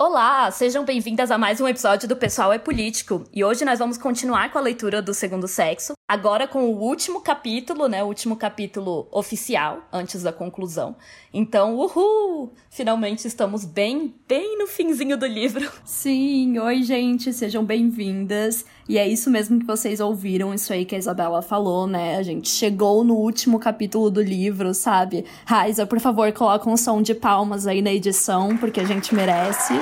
Olá, sejam bem-vindas a mais um episódio do Pessoal é Político. E hoje nós vamos continuar com a leitura do Segundo Sexo, agora com o último capítulo, né? O último capítulo oficial, antes da conclusão. Então, uhul! Finalmente estamos bem, bem no finzinho do livro. Sim, oi, gente, sejam bem-vindas. E é isso mesmo que vocês ouviram, isso aí que a Isabela falou, né? A gente chegou no último capítulo do livro, sabe? Raiza, por favor, coloca um som de palmas aí na edição, porque a gente merece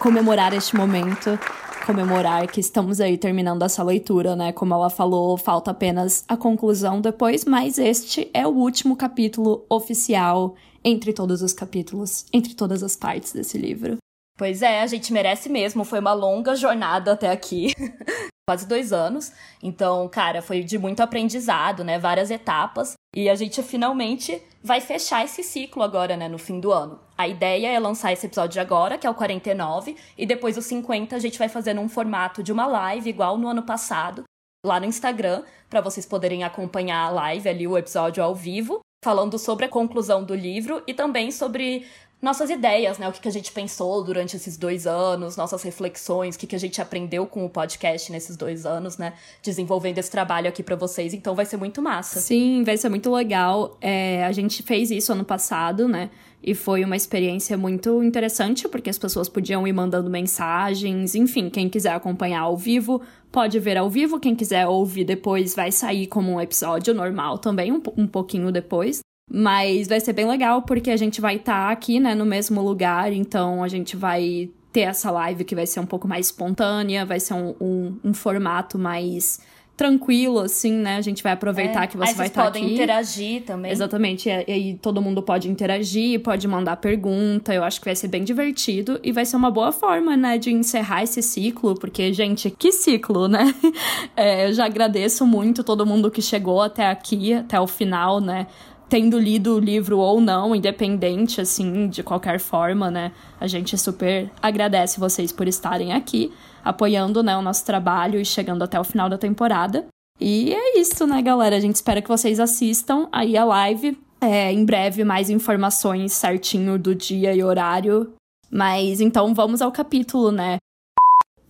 comemorar este momento comemorar que estamos aí terminando essa leitura, né? Como ela falou, falta apenas a conclusão depois, mas este é o último capítulo oficial entre todos os capítulos, entre todas as partes desse livro. Pois é, a gente merece mesmo. Foi uma longa jornada até aqui. Quase dois anos. Então, cara, foi de muito aprendizado, né? Várias etapas. E a gente finalmente vai fechar esse ciclo agora, né? No fim do ano. A ideia é lançar esse episódio agora, que é o 49, e depois o 50 a gente vai fazer num formato de uma live, igual no ano passado, lá no Instagram, para vocês poderem acompanhar a live ali, o episódio ao vivo, falando sobre a conclusão do livro e também sobre nossas ideias, né? O que, que a gente pensou durante esses dois anos, nossas reflexões, o que, que a gente aprendeu com o podcast nesses dois anos, né? Desenvolvendo esse trabalho aqui para vocês. Então vai ser muito massa. Sim, vai ser muito legal. É, a gente fez isso ano passado, né? E foi uma experiência muito interessante, porque as pessoas podiam ir mandando mensagens. Enfim, quem quiser acompanhar ao vivo, pode ver ao vivo. Quem quiser ouvir depois, vai sair como um episódio normal também, um, um pouquinho depois. Mas vai ser bem legal porque a gente vai estar tá aqui, né, no mesmo lugar, então a gente vai ter essa live que vai ser um pouco mais espontânea, vai ser um, um, um formato mais tranquilo, assim, né? A gente vai aproveitar é, que você vai estar tá aqui. podem interagir também. Exatamente, e aí todo mundo pode interagir, pode mandar pergunta, eu acho que vai ser bem divertido e vai ser uma boa forma, né, de encerrar esse ciclo, porque, gente, que ciclo, né? É, eu já agradeço muito todo mundo que chegou até aqui, até o final, né? Tendo lido o livro ou não, independente, assim, de qualquer forma, né? A gente super agradece vocês por estarem aqui, apoiando, né, o nosso trabalho e chegando até o final da temporada. E é isso, né, galera? A gente espera que vocês assistam aí a live. É, em breve, mais informações certinho do dia e horário. Mas então vamos ao capítulo, né?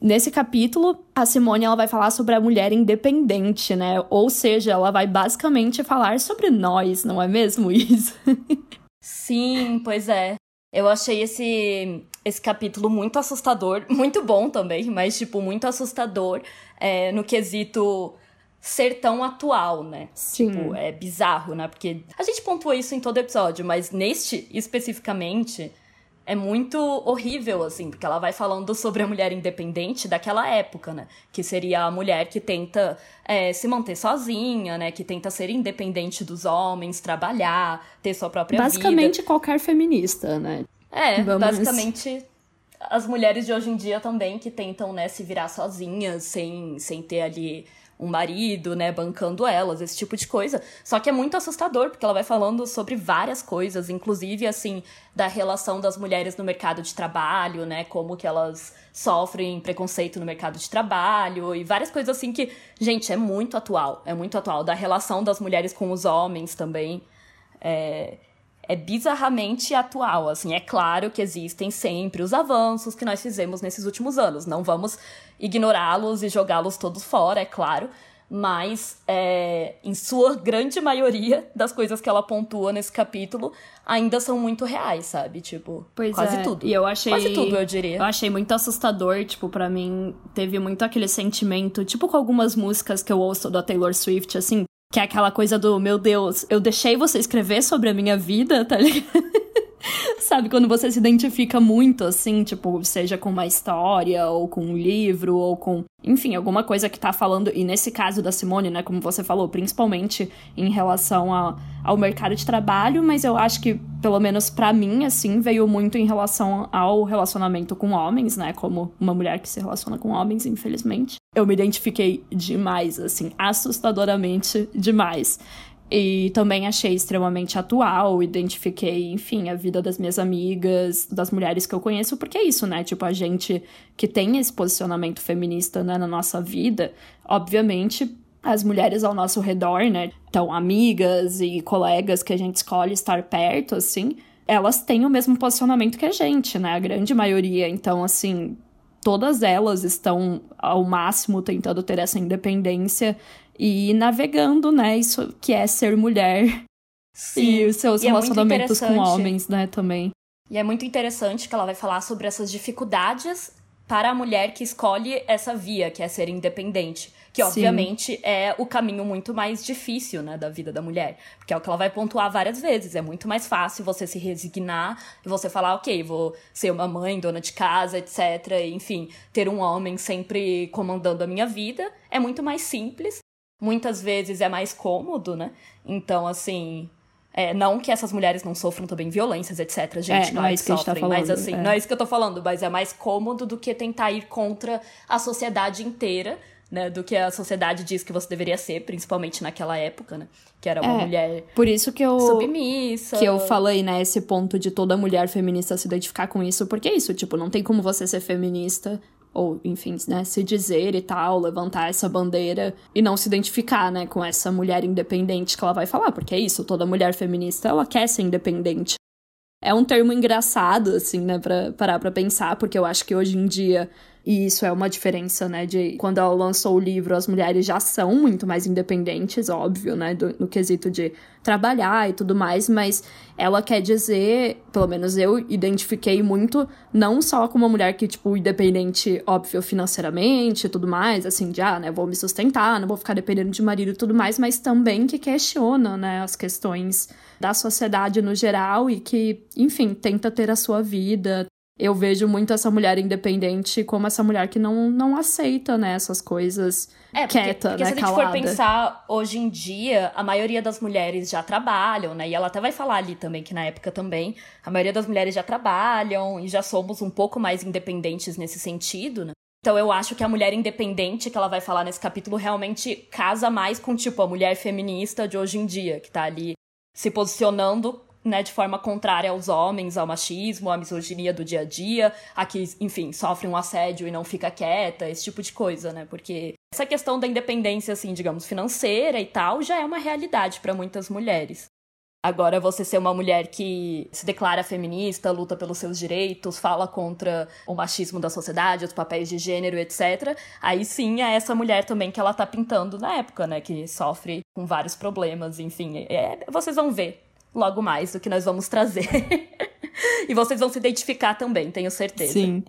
Nesse capítulo, a Simone ela vai falar sobre a mulher independente, né? Ou seja, ela vai basicamente falar sobre nós, não é mesmo isso? Sim, pois é. Eu achei esse, esse capítulo muito assustador, muito bom também, mas, tipo, muito assustador é, no quesito ser tão atual, né? Sim. Tipo, é bizarro, né? Porque a gente pontua isso em todo episódio, mas neste especificamente é muito horrível, assim, porque ela vai falando sobre a mulher independente daquela época, né? Que seria a mulher que tenta é, se manter sozinha, né? Que tenta ser independente dos homens, trabalhar, ter sua própria basicamente, vida. qualquer feminista, né? É, Vamos... basicamente as mulheres de hoje em dia também que tentam, né, se virar sozinhas, sem, sem ter ali um marido, né, bancando elas, esse tipo de coisa. Só que é muito assustador, porque ela vai falando sobre várias coisas, inclusive, assim, da relação das mulheres no mercado de trabalho, né, como que elas sofrem preconceito no mercado de trabalho e várias coisas assim que, gente, é muito atual, é muito atual. Da relação das mulheres com os homens também. É, é bizarramente atual, assim, é claro que existem sempre os avanços que nós fizemos nesses últimos anos, não vamos ignorá-los e jogá-los todos fora, é claro, mas é, em sua grande maioria das coisas que ela pontua nesse capítulo ainda são muito reais, sabe? Tipo, pois quase é. tudo. E eu achei. Quase tudo, eu diria. Eu achei muito assustador, tipo, para mim, teve muito aquele sentimento, tipo com algumas músicas que eu ouço da Taylor Swift, assim, que é aquela coisa do, meu Deus, eu deixei você escrever sobre a minha vida, tá ligado? Sabe, quando você se identifica muito, assim, tipo, seja com uma história, ou com um livro, ou com, enfim, alguma coisa que tá falando, e nesse caso da Simone, né, como você falou, principalmente em relação a, ao mercado de trabalho, mas eu acho que, pelo menos para mim, assim, veio muito em relação ao relacionamento com homens, né, como uma mulher que se relaciona com homens, infelizmente. Eu me identifiquei demais, assim, assustadoramente demais. E também achei extremamente atual, identifiquei, enfim, a vida das minhas amigas, das mulheres que eu conheço, porque é isso, né? Tipo, a gente que tem esse posicionamento feminista né, na nossa vida, obviamente as mulheres ao nosso redor, né? Então, amigas e colegas que a gente escolhe estar perto, assim, elas têm o mesmo posicionamento que a gente, né? A grande maioria. Então, assim, todas elas estão ao máximo tentando ter essa independência e navegando, né? Isso que é ser mulher. Sim. E os seus e é relacionamentos é com homens, né, também. E é muito interessante que ela vai falar sobre essas dificuldades para a mulher que escolhe essa via, que é ser independente. Que, obviamente, Sim. é o caminho muito mais difícil, né, da vida da mulher. Porque é o que ela vai pontuar várias vezes. É muito mais fácil você se resignar e você falar, ok, vou ser uma mãe, dona de casa, etc. Enfim, ter um homem sempre comandando a minha vida. É muito mais simples. Muitas vezes é mais cômodo, né? Então, assim, é, não que essas mulheres não sofram também violências, etc. Gente, é, não é isso que sofrem, a gente tá falando. Mas assim, é. não é isso que eu tô falando, mas é mais cômodo do que tentar ir contra a sociedade inteira, né? Do que a sociedade diz que você deveria ser, principalmente naquela época, né? Que era uma é, mulher por isso que eu submissa. Que eu falei, né, esse ponto de toda mulher feminista se identificar com isso, porque é isso, tipo, não tem como você ser feminista ou enfim, né, se dizer e tal, levantar essa bandeira e não se identificar, né, com essa mulher independente que ela vai falar, porque é isso, toda mulher feminista, ela quer ser independente. É um termo engraçado, assim, né, pra parar pra pensar, porque eu acho que hoje em dia e isso é uma diferença, né? De quando ela lançou o livro, as mulheres já são muito mais independentes, óbvio, né? Do, no quesito de trabalhar e tudo mais, mas ela quer dizer, pelo menos eu identifiquei muito, não só como uma mulher que, tipo, independente, óbvio, financeiramente e tudo mais, assim, de, ah, né, vou me sustentar, não vou ficar dependendo de marido e tudo mais, mas também que questiona, né, as questões da sociedade no geral e que, enfim, tenta ter a sua vida, eu vejo muito essa mulher independente como essa mulher que não, não aceita, né, essas coisas é, porque, quieta, porque né, se a gente calada. for pensar, hoje em dia, a maioria das mulheres já trabalham, né, e ela até vai falar ali também, que na época também, a maioria das mulheres já trabalham e já somos um pouco mais independentes nesse sentido, né. Então eu acho que a mulher independente que ela vai falar nesse capítulo realmente casa mais com, tipo, a mulher feminista de hoje em dia, que tá ali se posicionando né, de forma contrária aos homens, ao machismo, à misoginia do dia a dia, a que, enfim, sofre um assédio e não fica quieta, esse tipo de coisa, né? Porque essa questão da independência, assim, digamos, financeira e tal, já é uma realidade para muitas mulheres. Agora, você ser uma mulher que se declara feminista, luta pelos seus direitos, fala contra o machismo da sociedade, os papéis de gênero, etc. Aí sim é essa mulher também que ela tá pintando na época, né? Que sofre com vários problemas, enfim. É, vocês vão ver logo mais o que nós vamos trazer. e vocês vão se identificar também, tenho certeza. Sim.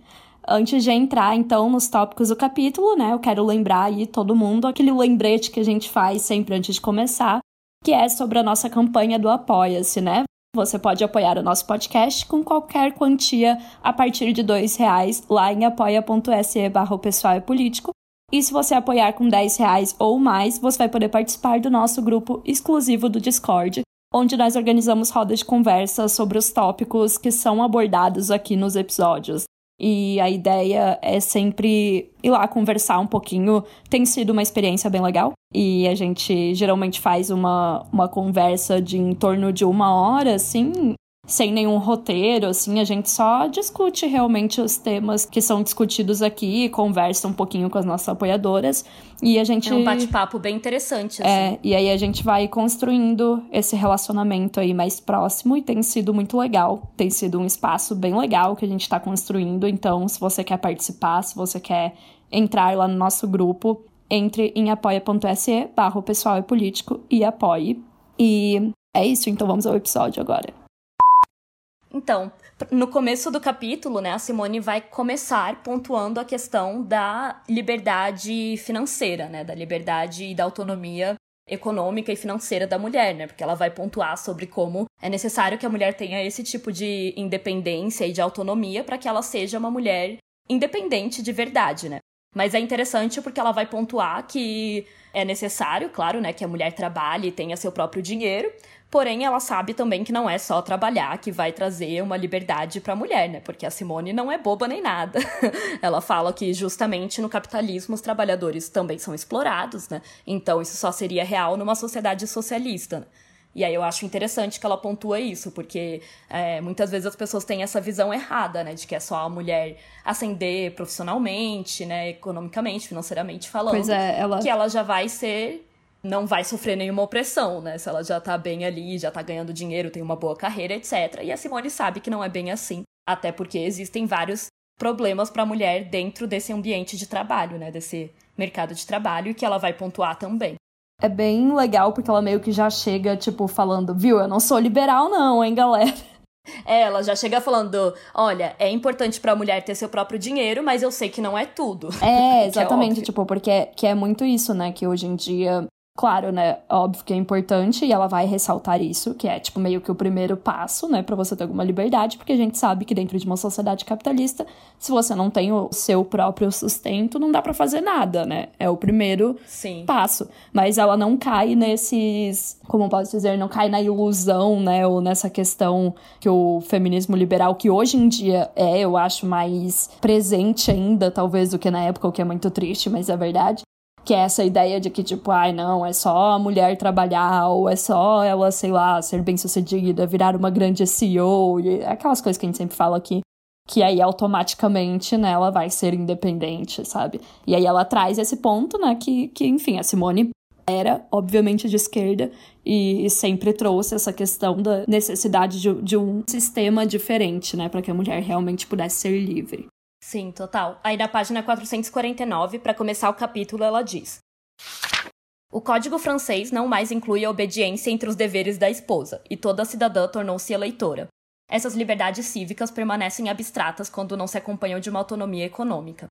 Antes de entrar, então, nos tópicos do capítulo, né, eu quero lembrar aí todo mundo aquele lembrete que a gente faz sempre antes de começar, que é sobre a nossa campanha do Apoia-se, né? Você pode apoiar o nosso podcast com qualquer quantia a partir de dois reais lá em apoia.se barra pessoal e político. E se você apoiar com 10 reais ou mais, você vai poder participar do nosso grupo exclusivo do Discord, onde nós organizamos rodas de conversa sobre os tópicos que são abordados aqui nos episódios. E a ideia é sempre ir lá conversar um pouquinho. Tem sido uma experiência bem legal. E a gente geralmente faz uma, uma conversa de em torno de uma hora, assim, sem nenhum roteiro, assim, a gente só discute realmente os temas que são discutidos aqui, conversa um pouquinho com as nossas apoiadoras e a gente... É um bate-papo bem interessante, é, assim. É, e aí a gente vai construindo esse relacionamento aí mais próximo e tem sido muito legal, tem sido um espaço bem legal que a gente tá construindo, então se você quer participar, se você quer entrar lá no nosso grupo, entre em apoia.se barra pessoal e político e apoie. E é isso, então vamos ao episódio agora. Então, no começo do capítulo, né, a Simone vai começar pontuando a questão da liberdade financeira, né, da liberdade e da autonomia econômica e financeira da mulher, né? Porque ela vai pontuar sobre como é necessário que a mulher tenha esse tipo de independência e de autonomia para que ela seja uma mulher independente de verdade, né? Mas é interessante porque ela vai pontuar que é necessário, claro, né, que a mulher trabalhe e tenha seu próprio dinheiro, porém ela sabe também que não é só trabalhar que vai trazer uma liberdade para a mulher, né? Porque a Simone não é boba nem nada. ela fala que justamente no capitalismo os trabalhadores também são explorados, né? Então isso só seria real numa sociedade socialista. Né? E aí eu acho interessante que ela pontua isso, porque é, muitas vezes as pessoas têm essa visão errada, né? De que é só a mulher ascender profissionalmente, né? Economicamente, financeiramente falando. Pois é, ela... Que ela já vai ser... Não vai sofrer nenhuma opressão, né? Se ela já tá bem ali, já tá ganhando dinheiro, tem uma boa carreira, etc. E a Simone sabe que não é bem assim. Até porque existem vários problemas para a mulher dentro desse ambiente de trabalho, né? Desse mercado de trabalho, que ela vai pontuar também é bem legal porque ela meio que já chega, tipo, falando, viu, eu não sou liberal, não, hein, galera. É, ela já chega falando: olha, é importante pra mulher ter seu próprio dinheiro, mas eu sei que não é tudo. É, exatamente, é tipo, porque é, que é muito isso, né? Que hoje em dia Claro, né? Óbvio que é importante e ela vai ressaltar isso, que é tipo meio que o primeiro passo, né, para você ter alguma liberdade, porque a gente sabe que dentro de uma sociedade capitalista, se você não tem o seu próprio sustento, não dá para fazer nada, né? É o primeiro Sim. passo. Mas ela não cai nesses, como posso dizer, não cai na ilusão, né, ou nessa questão que o feminismo liberal que hoje em dia é, eu acho mais presente ainda, talvez do que na época, o que é muito triste, mas é verdade que é essa ideia de que, tipo, ai, não, é só a mulher trabalhar, ou é só ela, sei lá, ser bem sucedida, virar uma grande CEO, e aquelas coisas que a gente sempre fala aqui. Que aí automaticamente, né, ela vai ser independente, sabe? E aí ela traz esse ponto, né, que, que enfim, a Simone era, obviamente, de esquerda e sempre trouxe essa questão da necessidade de, de um sistema diferente, né, para que a mulher realmente pudesse ser livre. Sim, total. Aí na página 449, para começar o capítulo, ela diz: O Código francês não mais inclui a obediência entre os deveres da esposa, e toda cidadã tornou-se eleitora. Essas liberdades cívicas permanecem abstratas quando não se acompanham de uma autonomia econômica.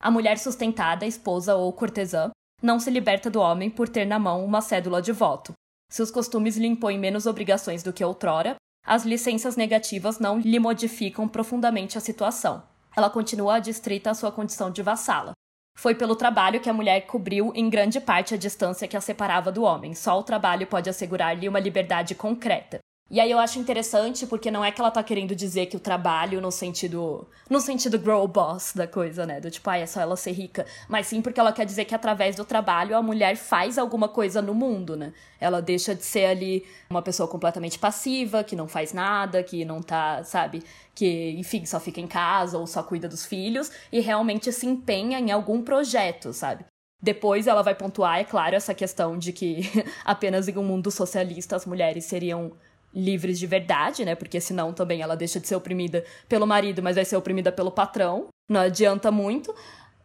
A mulher sustentada, esposa ou cortesã, não se liberta do homem por ter na mão uma cédula de voto. Se os costumes lhe impõem menos obrigações do que outrora, as licenças negativas não lhe modificam profundamente a situação ela continua adstrita à sua condição de vassala. Foi pelo trabalho que a mulher cobriu em grande parte a distância que a separava do homem. Só o trabalho pode assegurar-lhe uma liberdade concreta. E aí eu acho interessante porque não é que ela tá querendo dizer que o trabalho no sentido no sentido grow boss da coisa, né, do tipo, ah, é só ela ser rica, mas sim porque ela quer dizer que através do trabalho a mulher faz alguma coisa no mundo, né? Ela deixa de ser ali uma pessoa completamente passiva, que não faz nada, que não tá, sabe, que, enfim, só fica em casa ou só cuida dos filhos e realmente se empenha em algum projeto, sabe? Depois ela vai pontuar, é claro, essa questão de que apenas em um mundo socialista as mulheres seriam livres de verdade, né? Porque senão também ela deixa de ser oprimida pelo marido, mas vai ser oprimida pelo patrão. Não adianta muito.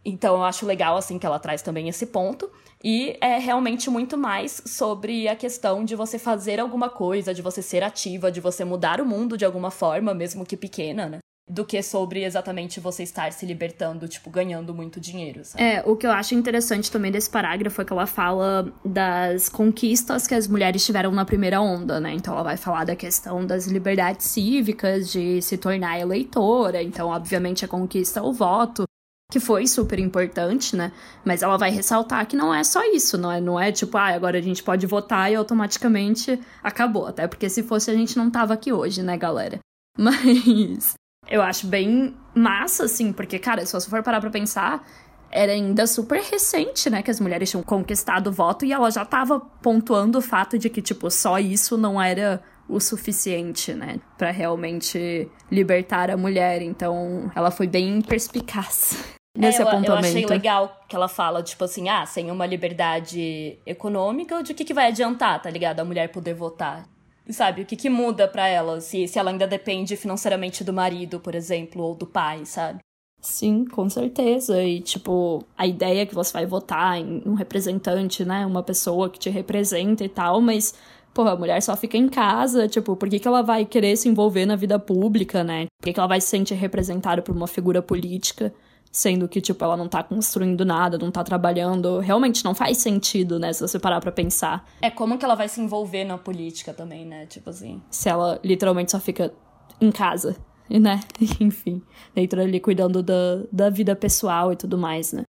Então eu acho legal assim que ela traz também esse ponto. E é realmente muito mais sobre a questão de você fazer alguma coisa, de você ser ativa, de você mudar o mundo de alguma forma, mesmo que pequena, né? Do que sobre exatamente você estar se libertando, tipo, ganhando muito dinheiro. Sabe? É, o que eu acho interessante também desse parágrafo é que ela fala das conquistas que as mulheres tiveram na primeira onda, né? Então ela vai falar da questão das liberdades cívicas, de se tornar eleitora, então, obviamente, a conquista o voto. Que foi super importante, né? Mas ela vai ressaltar que não é só isso, não é, não é tipo, ah, agora a gente pode votar e automaticamente acabou. Até porque se fosse a gente não tava aqui hoje, né, galera? Mas eu acho bem massa, assim, porque, cara, se você for parar pra pensar, era ainda super recente, né, que as mulheres tinham conquistado o voto e ela já tava pontuando o fato de que, tipo, só isso não era o suficiente, né, para realmente libertar a mulher. Então, ela foi bem perspicaz. Nesse é, eu, apontamento. eu achei legal que ela fala, tipo assim, ah, sem uma liberdade econômica, de que, que vai adiantar, tá ligado? A mulher poder votar. Sabe, o que, que muda para ela se, se ela ainda depende financeiramente do marido, por exemplo, ou do pai, sabe? Sim, com certeza. E, tipo, a ideia que você vai votar em um representante, né? Uma pessoa que te representa e tal, mas, pô, a mulher só fica em casa, tipo, por que, que ela vai querer se envolver na vida pública, né? Por que, que ela vai se sentir representada por uma figura política? Sendo que, tipo, ela não tá construindo nada, não tá trabalhando. Realmente não faz sentido, né, se você parar pra pensar. É como que ela vai se envolver na política também, né? Tipo assim. Se ela literalmente só fica em casa, né? Enfim, dentro ali cuidando da, da vida pessoal e tudo mais, né?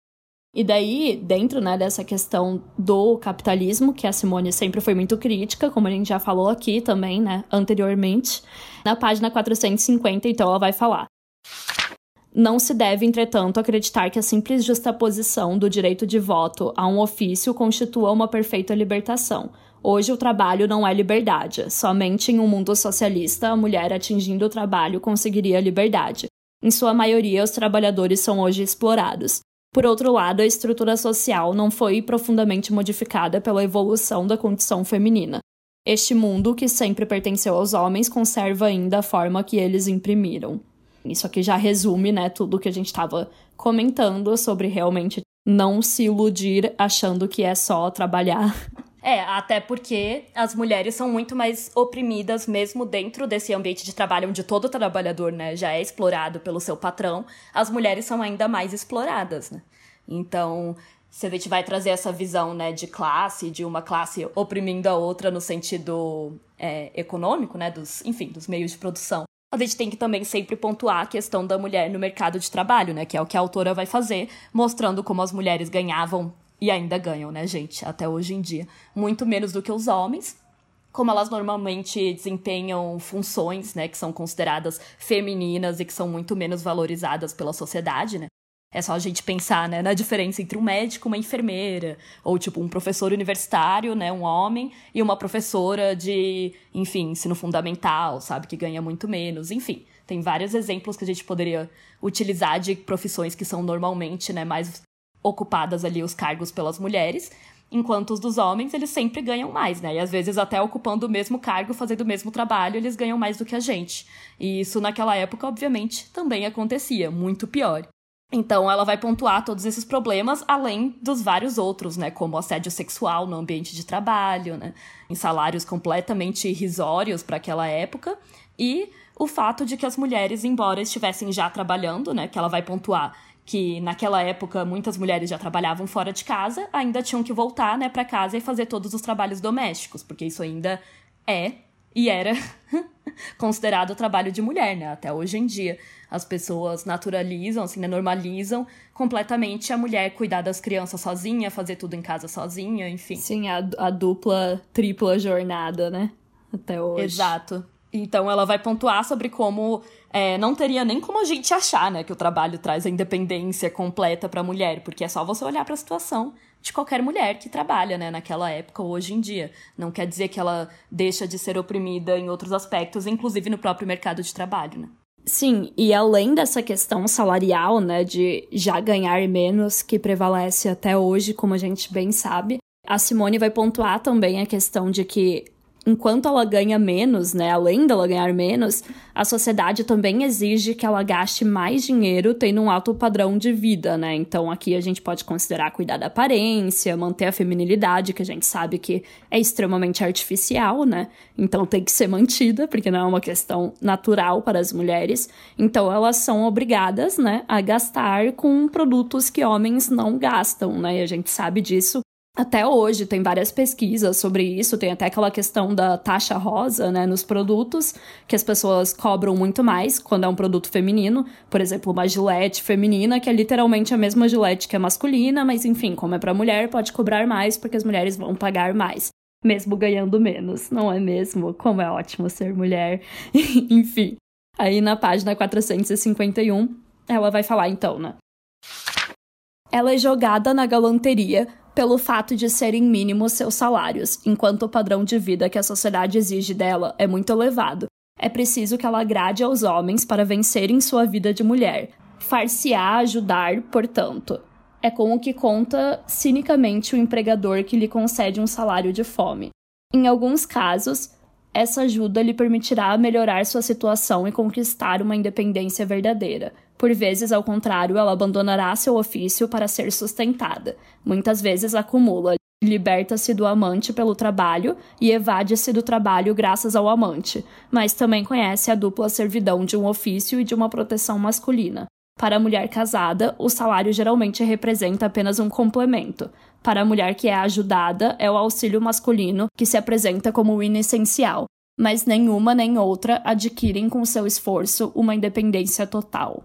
E daí, dentro né, dessa questão do capitalismo, que a Simone sempre foi muito crítica, como a gente já falou aqui também, né, anteriormente, na página 450, então ela vai falar. Não se deve, entretanto, acreditar que a simples justaposição do direito de voto a um ofício constitua uma perfeita libertação. Hoje o trabalho não é liberdade. Somente em um mundo socialista a mulher atingindo o trabalho conseguiria liberdade. Em sua maioria, os trabalhadores são hoje explorados. Por outro lado, a estrutura social não foi profundamente modificada pela evolução da condição feminina. Este mundo, que sempre pertenceu aos homens, conserva ainda a forma que eles imprimiram. Isso aqui já resume, né, tudo que a gente estava comentando sobre realmente não se iludir achando que é só trabalhar. É, até porque as mulheres são muito mais oprimidas mesmo dentro desse ambiente de trabalho onde todo trabalhador, né, já é explorado pelo seu patrão, as mulheres são ainda mais exploradas, né? Então, se a gente vai trazer essa visão, né, de classe, de uma classe oprimindo a outra no sentido é, econômico, né, dos, enfim, dos meios de produção, a gente tem que também sempre pontuar a questão da mulher no mercado de trabalho, né? Que é o que a autora vai fazer, mostrando como as mulheres ganhavam e ainda ganham, né, gente, até hoje em dia, muito menos do que os homens. Como elas normalmente desempenham funções, né, que são consideradas femininas e que são muito menos valorizadas pela sociedade, né? É só a gente pensar, né, na diferença entre um médico e uma enfermeira, ou tipo um professor universitário, né, um homem, e uma professora de, enfim, ensino fundamental, sabe, que ganha muito menos, enfim. Tem vários exemplos que a gente poderia utilizar de profissões que são normalmente, né, mais ocupadas ali os cargos pelas mulheres, enquanto os dos homens, eles sempre ganham mais, né? E às vezes até ocupando o mesmo cargo, fazendo o mesmo trabalho, eles ganham mais do que a gente. E isso naquela época, obviamente, também acontecia, muito pior. Então, ela vai pontuar todos esses problemas, além dos vários outros, né? Como assédio sexual no ambiente de trabalho, né? Em salários completamente irrisórios para aquela época. E o fato de que as mulheres, embora estivessem já trabalhando, né? Que ela vai pontuar que naquela época muitas mulheres já trabalhavam fora de casa, ainda tinham que voltar, né, para casa e fazer todos os trabalhos domésticos, porque isso ainda é e era considerado trabalho de mulher, né? Até hoje em dia. As pessoas naturalizam, assim, né? normalizam completamente a mulher cuidar das crianças sozinha, fazer tudo em casa sozinha, enfim. Sim, a, a dupla, tripla jornada, né? Até hoje. Exato. Então ela vai pontuar sobre como é, não teria nem como a gente achar, né, que o trabalho traz a independência completa para a mulher, porque é só você olhar para a situação de qualquer mulher que trabalha, né, naquela época ou hoje em dia. Não quer dizer que ela deixa de ser oprimida em outros aspectos, inclusive no próprio mercado de trabalho, né? Sim, e além dessa questão salarial, né, de já ganhar menos, que prevalece até hoje, como a gente bem sabe, a Simone vai pontuar também a questão de que enquanto ela ganha menos, né, além dela ganhar menos, a sociedade também exige que ela gaste mais dinheiro tendo um alto padrão de vida, né? Então aqui a gente pode considerar cuidar da aparência, manter a feminilidade, que a gente sabe que é extremamente artificial, né? Então tem que ser mantida, porque não é uma questão natural para as mulheres. Então elas são obrigadas, né, a gastar com produtos que homens não gastam, né? E a gente sabe disso até hoje tem várias pesquisas sobre isso, tem até aquela questão da taxa rosa, né, nos produtos, que as pessoas cobram muito mais quando é um produto feminino, por exemplo, uma gilete feminina, que é literalmente a mesma gilete que é masculina, mas enfim, como é para mulher, pode cobrar mais porque as mulheres vão pagar mais, mesmo ganhando menos, não é mesmo? Como é ótimo ser mulher. enfim. Aí na página 451, ela vai falar então, né? Ela é jogada na galanteria pelo fato de serem mínimos seus salários, enquanto o padrão de vida que a sociedade exige dela é muito elevado. É preciso que ela agrade aos homens para vencerem sua vida de mulher. Far-se-á ajudar, portanto. É com o que conta cinicamente o empregador que lhe concede um salário de fome. Em alguns casos, essa ajuda lhe permitirá melhorar sua situação e conquistar uma independência verdadeira. Por vezes, ao contrário, ela abandonará seu ofício para ser sustentada. Muitas vezes acumula, liberta-se do amante pelo trabalho e evade-se do trabalho graças ao amante, mas também conhece a dupla servidão de um ofício e de uma proteção masculina. Para a mulher casada, o salário geralmente representa apenas um complemento. Para a mulher que é ajudada, é o auxílio masculino que se apresenta como inessencial, mas nenhuma nem outra adquirem com seu esforço uma independência total.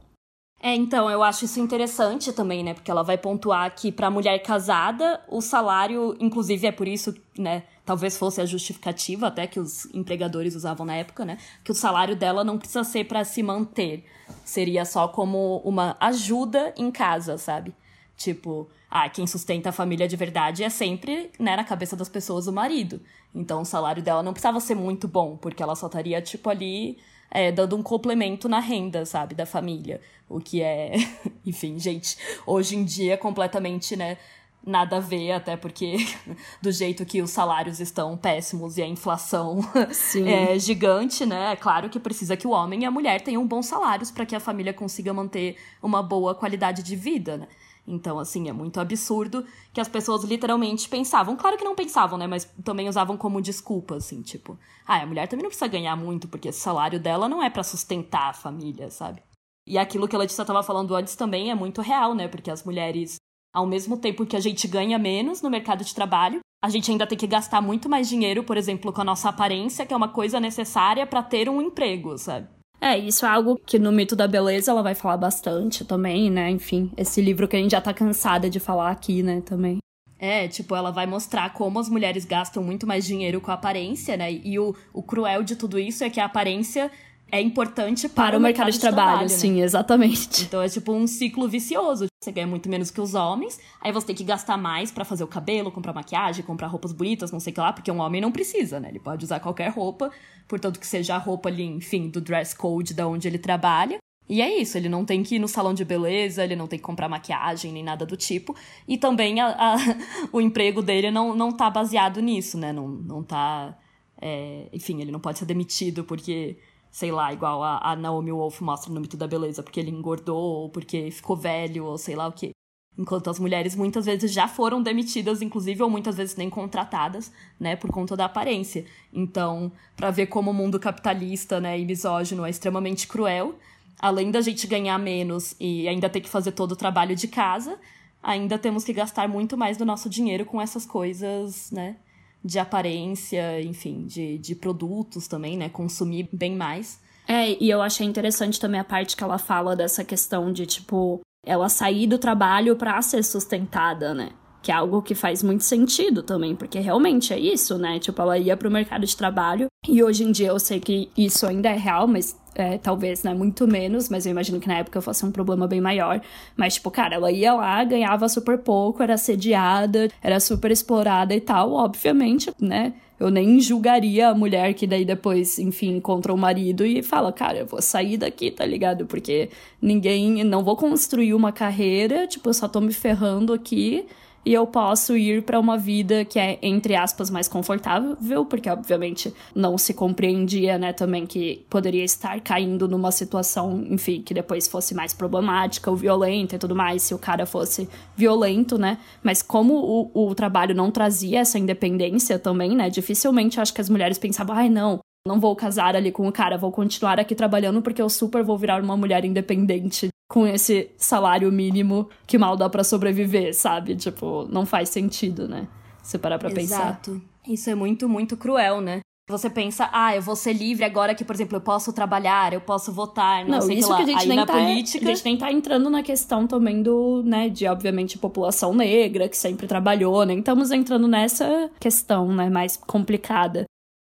É, então, eu acho isso interessante também, né? Porque ela vai pontuar que para mulher casada, o salário, inclusive é por isso, né? Talvez fosse a justificativa até que os empregadores usavam na época, né? Que o salário dela não precisa ser para se manter. Seria só como uma ajuda em casa, sabe? Tipo, ah, quem sustenta a família de verdade é sempre, né, na cabeça das pessoas o marido. Então o salário dela não precisava ser muito bom, porque ela só estaria, tipo, ali é, dando um complemento na renda, sabe, da família. O que é, enfim, gente, hoje em dia é completamente, né, nada a ver, até porque do jeito que os salários estão péssimos e a inflação é gigante, né? É claro que precisa que o homem e a mulher tenham bons salários para que a família consiga manter uma boa qualidade de vida, né? Então, assim, é muito absurdo que as pessoas literalmente pensavam. Claro que não pensavam, né? Mas também usavam como desculpa, assim, tipo, ah, a mulher também não precisa ganhar muito, porque o salário dela não é para sustentar a família, sabe? E aquilo que a Letícia estava falando antes também é muito real, né? Porque as mulheres, ao mesmo tempo que a gente ganha menos no mercado de trabalho, a gente ainda tem que gastar muito mais dinheiro, por exemplo, com a nossa aparência, que é uma coisa necessária para ter um emprego, sabe? É, isso é algo que no Mito da Beleza ela vai falar bastante também, né? Enfim, esse livro que a gente já tá cansada de falar aqui, né, também. É, tipo, ela vai mostrar como as mulheres gastam muito mais dinheiro com a aparência, né? E o, o cruel de tudo isso é que a aparência é importante para, para o mercado, mercado de, trabalho, trabalho né? sim, exatamente. Então é tipo um ciclo vicioso. Você ganha muito menos que os homens, aí você tem que gastar mais para fazer o cabelo, comprar maquiagem, comprar roupas bonitas, não sei o que lá, porque um homem não precisa, né? Ele pode usar qualquer roupa, portanto que seja a roupa ali, enfim, do dress code da onde ele trabalha. E é isso, ele não tem que ir no salão de beleza, ele não tem que comprar maquiagem nem nada do tipo. E também a, a, o emprego dele não, não tá baseado nisso, né? Não, não tá. É, enfim, ele não pode ser demitido porque sei lá, igual a, a Naomi Wolf mostra no Mito da Beleza, porque ele engordou, ou porque ficou velho, ou sei lá o quê. Enquanto as mulheres muitas vezes já foram demitidas, inclusive, ou muitas vezes nem contratadas, né, por conta da aparência. Então, para ver como o mundo capitalista, né, e misógino é extremamente cruel, além da gente ganhar menos e ainda ter que fazer todo o trabalho de casa, ainda temos que gastar muito mais do nosso dinheiro com essas coisas, né, de aparência, enfim, de, de produtos também, né? Consumir bem mais. É, e eu achei interessante também a parte que ela fala dessa questão de, tipo, ela sair do trabalho para ser sustentada, né? Que é algo que faz muito sentido também, porque realmente é isso, né? Tipo, ela ia pro mercado de trabalho e hoje em dia eu sei que isso ainda é real, mas é, talvez, né, muito menos, mas eu imagino que na época fosse um problema bem maior. Mas, tipo, cara, ela ia lá, ganhava super pouco, era assediada, era super explorada e tal, obviamente, né? Eu nem julgaria a mulher que daí depois, enfim, encontra o marido e fala, cara, eu vou sair daqui, tá ligado? Porque ninguém, não vou construir uma carreira, tipo, eu só tô me ferrando aqui e eu posso ir para uma vida que é, entre aspas, mais confortável, porque obviamente não se compreendia, né, também que poderia estar caindo numa situação, enfim, que depois fosse mais problemática ou violenta e tudo mais, se o cara fosse violento, né? Mas como o, o trabalho não trazia essa independência também, né, dificilmente acho que as mulheres pensavam, ai, não, não vou casar ali com o cara, vou continuar aqui trabalhando porque eu super vou virar uma mulher independente com esse salário mínimo que mal dá para sobreviver, sabe? Tipo, não faz sentido, né? Se parar pra Exato. pensar. Exato. Isso é muito, muito cruel, né? Você pensa, ah, eu vou ser livre agora que, por exemplo, eu posso trabalhar, eu posso votar, não, não sei isso que, que a gente Aí nem na tá, política... A gente nem tá entrando na questão também do, né, de, obviamente, população negra, que sempre trabalhou, nem estamos entrando nessa questão, né, mais complicada.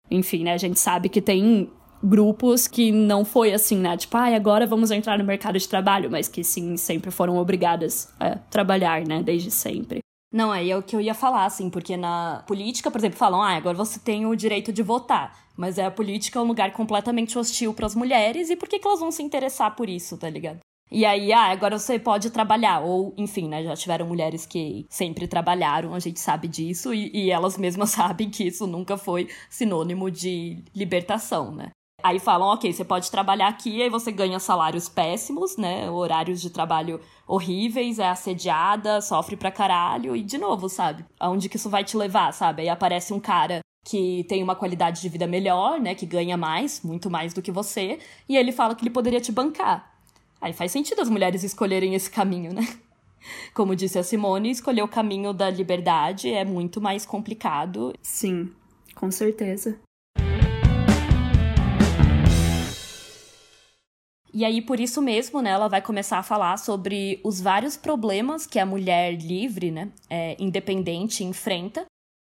Enfim, né, a gente sabe que tem grupos que não foi assim, né? Tipo, ah, agora vamos entrar no mercado de trabalho, mas que sim, sempre foram obrigadas a trabalhar, né? Desde sempre. Não, aí é o que eu ia falar, assim, porque na política, por exemplo, falam, ah, agora você tem o direito de votar. Mas é a política é um lugar completamente hostil para as mulheres, e por que, que elas vão se interessar por isso, tá ligado? E aí, ah, agora você pode trabalhar. Ou, enfim, né? Já tiveram mulheres que sempre trabalharam, a gente sabe disso, e, e elas mesmas sabem que isso nunca foi sinônimo de libertação, né? Aí falam, ok, você pode trabalhar aqui, aí você ganha salários péssimos, né? Horários de trabalho horríveis, é assediada, sofre pra caralho, e de novo, sabe? Aonde que isso vai te levar, sabe? Aí aparece um cara que tem uma qualidade de vida melhor, né? Que ganha mais, muito mais do que você, e ele fala que ele poderia te bancar. Aí faz sentido as mulheres escolherem esse caminho, né? Como disse a Simone, escolher o caminho da liberdade é muito mais complicado. Sim, com certeza. E aí, por isso mesmo, né, ela vai começar a falar sobre os vários problemas que a mulher livre, né, é, independente, enfrenta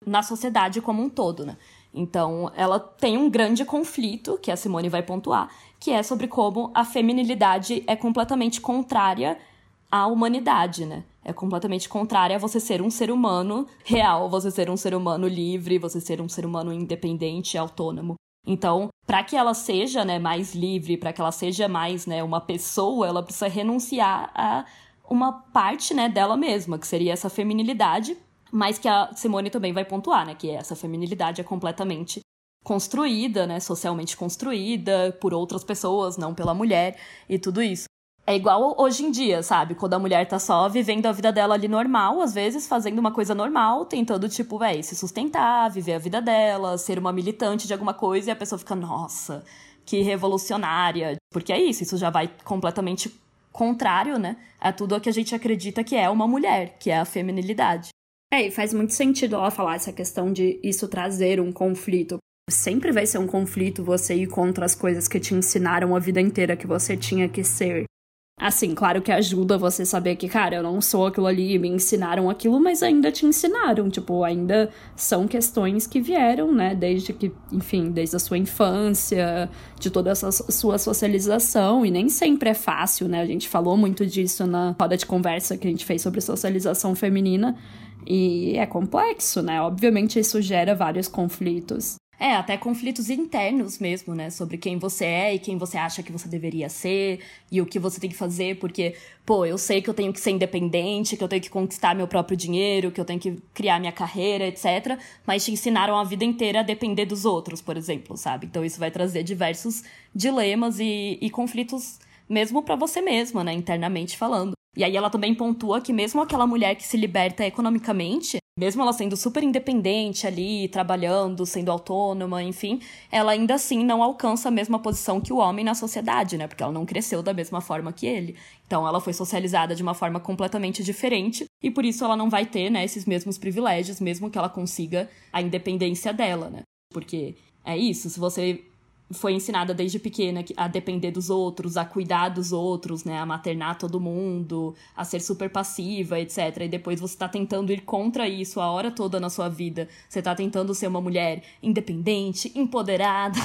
na sociedade como um todo, né? Então, ela tem um grande conflito, que a Simone vai pontuar, que é sobre como a feminilidade é completamente contrária à humanidade, né? É completamente contrária a você ser um ser humano real, você ser um ser humano livre, você ser um ser humano independente, autônomo. Então, para que ela seja, né, mais livre, para que ela seja mais, né, uma pessoa, ela precisa renunciar a uma parte, né, dela mesma, que seria essa feminilidade, mas que a Simone também vai pontuar, né? Que essa feminilidade é completamente construída, né? Socialmente construída por outras pessoas, não pela mulher e tudo isso. É igual hoje em dia, sabe? Quando a mulher tá só vivendo a vida dela ali normal, às vezes fazendo uma coisa normal, tentando, tipo, véi, se sustentar, viver a vida dela, ser uma militante de alguma coisa, e a pessoa fica, nossa, que revolucionária. Porque é isso, isso já vai completamente contrário, né? A tudo o que a gente acredita que é uma mulher, que é a feminilidade. É, e faz muito sentido ela falar essa questão de isso trazer um conflito. Sempre vai ser um conflito você ir contra as coisas que te ensinaram a vida inteira que você tinha que ser. Assim, claro que ajuda você saber que, cara, eu não sou aquilo ali, me ensinaram aquilo, mas ainda te ensinaram. Tipo, ainda são questões que vieram, né? Desde que, enfim, desde a sua infância, de toda essa sua socialização. E nem sempre é fácil, né? A gente falou muito disso na roda de conversa que a gente fez sobre socialização feminina. E é complexo, né? Obviamente isso gera vários conflitos. É, até conflitos internos mesmo, né? Sobre quem você é e quem você acha que você deveria ser e o que você tem que fazer, porque, pô, eu sei que eu tenho que ser independente, que eu tenho que conquistar meu próprio dinheiro, que eu tenho que criar minha carreira, etc. Mas te ensinaram a vida inteira a depender dos outros, por exemplo, sabe? Então isso vai trazer diversos dilemas e, e conflitos mesmo para você mesma, né? Internamente falando. E aí ela também pontua que mesmo aquela mulher que se liberta economicamente, mesmo ela sendo super independente ali, trabalhando, sendo autônoma, enfim, ela ainda assim não alcança a mesma posição que o homem na sociedade, né? Porque ela não cresceu da mesma forma que ele. Então ela foi socializada de uma forma completamente diferente e por isso ela não vai ter, né, esses mesmos privilégios, mesmo que ela consiga a independência dela, né? Porque é isso, se você foi ensinada desde pequena a depender dos outros, a cuidar dos outros, né, a maternar todo mundo, a ser super passiva, etc. E depois você tá tentando ir contra isso a hora toda na sua vida. Você tá tentando ser uma mulher independente, empoderada.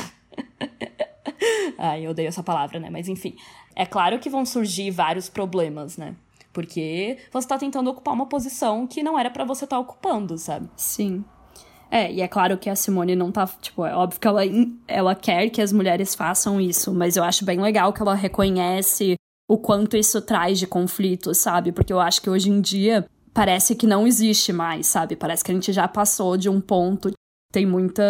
Ai, eu odeio essa palavra, né? Mas enfim. É claro que vão surgir vários problemas, né? Porque você tá tentando ocupar uma posição que não era para você estar tá ocupando, sabe? Sim. É, e é claro que a Simone não tá. Tipo, é óbvio que ela, ela quer que as mulheres façam isso, mas eu acho bem legal que ela reconhece o quanto isso traz de conflito, sabe? Porque eu acho que hoje em dia parece que não existe mais, sabe? Parece que a gente já passou de um ponto. Tem muita,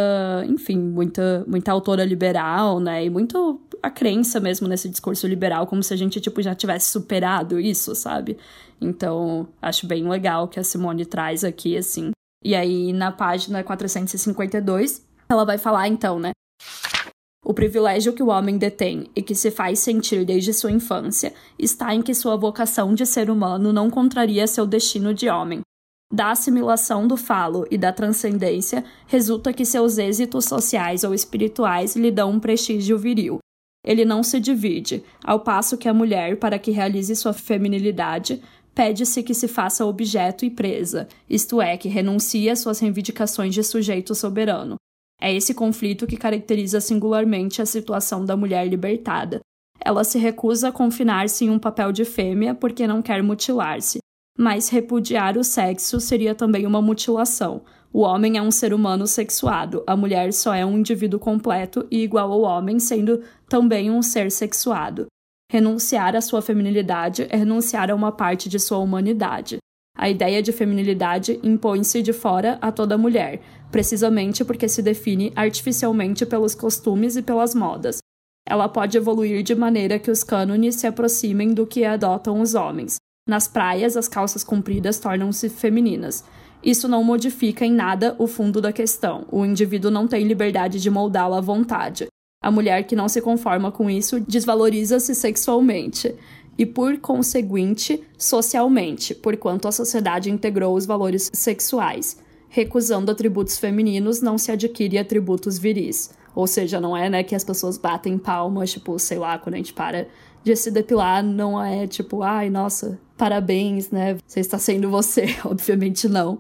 enfim, muita, muita autora liberal, né? E muito a crença mesmo nesse discurso liberal, como se a gente, tipo, já tivesse superado isso, sabe? Então, acho bem legal que a Simone traz aqui, assim. E aí, na página 452, ela vai falar então, né? O privilégio que o homem detém e que se faz sentir desde sua infância está em que sua vocação de ser humano não contraria seu destino de homem. Da assimilação do falo e da transcendência resulta que seus êxitos sociais ou espirituais lhe dão um prestígio viril. Ele não se divide, ao passo que a mulher, para que realize sua feminilidade, pede-se que se faça objeto e presa, isto é, que renuncie às suas reivindicações de sujeito soberano. É esse conflito que caracteriza singularmente a situação da mulher libertada. Ela se recusa a confinar-se em um papel de fêmea porque não quer mutilar-se. Mas repudiar o sexo seria também uma mutilação. O homem é um ser humano sexuado, a mulher só é um indivíduo completo e igual ao homem, sendo também um ser sexuado. Renunciar à sua feminilidade é renunciar a uma parte de sua humanidade. A ideia de feminilidade impõe-se de fora a toda mulher, precisamente porque se define artificialmente pelos costumes e pelas modas. Ela pode evoluir de maneira que os cânones se aproximem do que adotam os homens. Nas praias, as calças compridas tornam-se femininas. Isso não modifica em nada o fundo da questão. O indivíduo não tem liberdade de moldá-la à vontade. A mulher que não se conforma com isso desvaloriza-se sexualmente e, por conseguinte, socialmente, porquanto a sociedade integrou os valores sexuais. Recusando atributos femininos, não se adquire atributos viris. Ou seja, não é né, que as pessoas batem palmas, tipo, sei lá, quando a gente para de se depilar não é tipo, ai, nossa, parabéns, né? Você está sendo você. Obviamente não.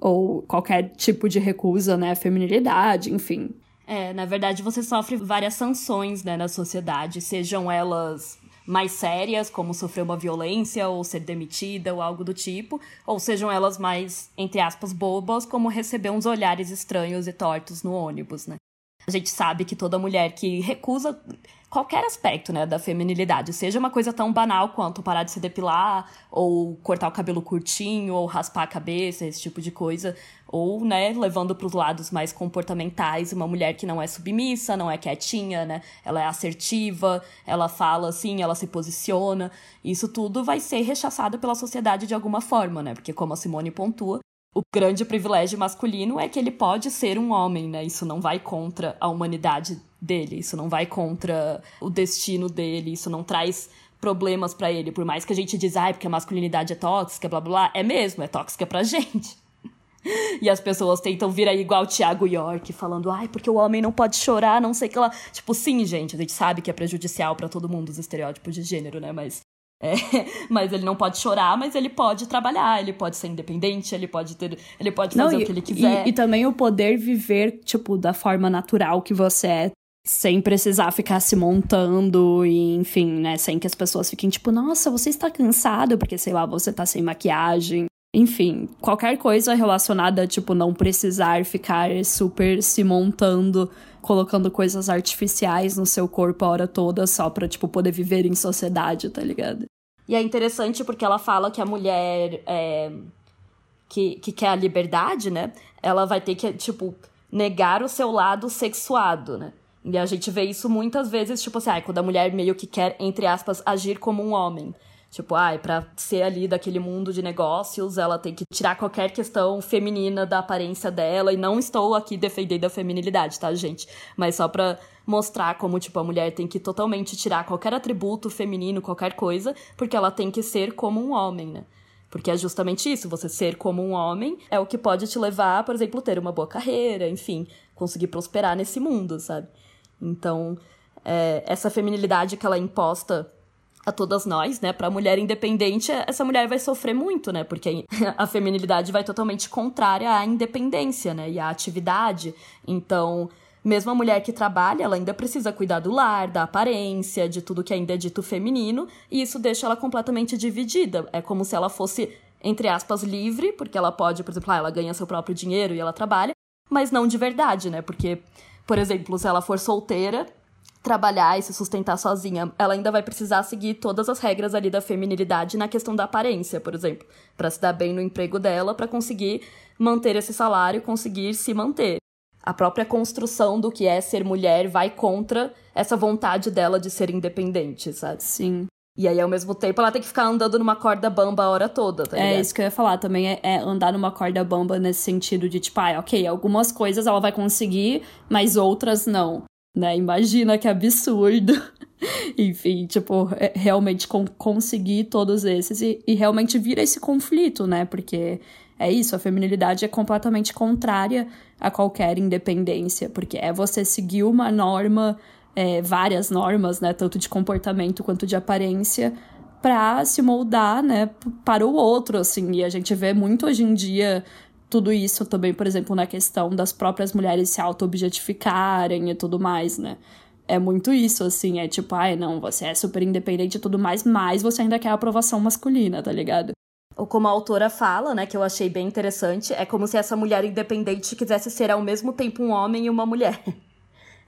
Ou qualquer tipo de recusa, né? Feminilidade, enfim. É, na verdade, você sofre várias sanções, né, na sociedade, sejam elas mais sérias, como sofrer uma violência ou ser demitida ou algo do tipo, ou sejam elas mais, entre aspas, bobas, como receber uns olhares estranhos e tortos no ônibus, né? A gente sabe que toda mulher que recusa qualquer aspecto, né, da feminilidade, seja uma coisa tão banal quanto parar de se depilar, ou cortar o cabelo curtinho, ou raspar a cabeça, esse tipo de coisa, ou, né, levando para os lados mais comportamentais, uma mulher que não é submissa, não é quietinha, né, ela é assertiva, ela fala assim, ela se posiciona, isso tudo vai ser rechaçado pela sociedade de alguma forma, né, porque como a Simone pontua, o grande privilégio masculino é que ele pode ser um homem, né? Isso não vai contra a humanidade dele, isso não vai contra o destino dele, isso não traz problemas para ele. Por mais que a gente diz, ai, porque a masculinidade é tóxica, blá blá blá, é mesmo, é tóxica pra gente. E as pessoas tentam vir aí igual o Thiago York, falando, ai, porque o homem não pode chorar, não sei o que lá. Tipo, sim, gente, a gente sabe que é prejudicial para todo mundo os estereótipos de gênero, né? Mas é, mas ele não pode chorar, mas ele pode trabalhar, ele pode ser independente, ele pode ter, ele pode fazer não, e, o que ele quiser. E, e, também o poder viver, tipo, da forma natural que você é, sem precisar ficar se montando e, enfim, né, sem que as pessoas fiquem tipo, nossa, você está cansado porque sei lá, você tá sem maquiagem. Enfim, qualquer coisa relacionada a, tipo, não precisar ficar super se montando, colocando coisas artificiais no seu corpo a hora toda só pra, tipo, poder viver em sociedade, tá ligado? E é interessante porque ela fala que a mulher é, que, que quer a liberdade, né? Ela vai ter que, tipo, negar o seu lado sexuado, né? E a gente vê isso muitas vezes, tipo assim, ah, quando a mulher meio que quer, entre aspas, agir como um homem. Tipo, ai, ah, pra ser ali daquele mundo de negócios, ela tem que tirar qualquer questão feminina da aparência dela. E não estou aqui defendendo a feminilidade, tá, gente? Mas só pra mostrar como, tipo, a mulher tem que totalmente tirar qualquer atributo feminino, qualquer coisa, porque ela tem que ser como um homem, né? Porque é justamente isso, você ser como um homem é o que pode te levar, por exemplo, ter uma boa carreira, enfim, conseguir prosperar nesse mundo, sabe? Então, é, essa feminilidade que ela é imposta a todas nós, né? Para a mulher independente, essa mulher vai sofrer muito, né? Porque a feminilidade vai totalmente contrária à independência, né? E à atividade. Então, mesmo a mulher que trabalha, ela ainda precisa cuidar do lar, da aparência, de tudo que ainda é dito feminino, e isso deixa ela completamente dividida. É como se ela fosse, entre aspas, livre, porque ela pode, por exemplo, ah, ela ganha seu próprio dinheiro e ela trabalha, mas não de verdade, né? Porque, por exemplo, se ela for solteira, trabalhar e se sustentar sozinha, ela ainda vai precisar seguir todas as regras ali da feminilidade na questão da aparência, por exemplo, para se dar bem no emprego dela, para conseguir manter esse salário conseguir se manter. A própria construção do que é ser mulher vai contra essa vontade dela de ser independente, sabe? Sim. E aí, ao mesmo tempo, ela tem que ficar andando numa corda bamba a hora toda, tá É isso que eu ia falar também, é, é, andar numa corda bamba nesse sentido de, tipo, ah, ok, algumas coisas ela vai conseguir, mas outras não né? Imagina que absurdo. Enfim, tipo, é, realmente conseguir todos esses e, e realmente vira esse conflito, né? Porque é isso, a feminilidade é completamente contrária a qualquer independência, porque é você seguir uma norma, é, várias normas, né? Tanto de comportamento quanto de aparência, para se moldar, né, para o outro, assim. E a gente vê muito hoje em dia tudo isso também, por exemplo, na questão das próprias mulheres se auto-objetificarem e tudo mais, né? É muito isso, assim, é tipo, ai, não, você é super independente e tudo mais, mas você ainda quer a aprovação masculina, tá ligado? Ou como a autora fala, né, que eu achei bem interessante, é como se essa mulher independente quisesse ser ao mesmo tempo um homem e uma mulher.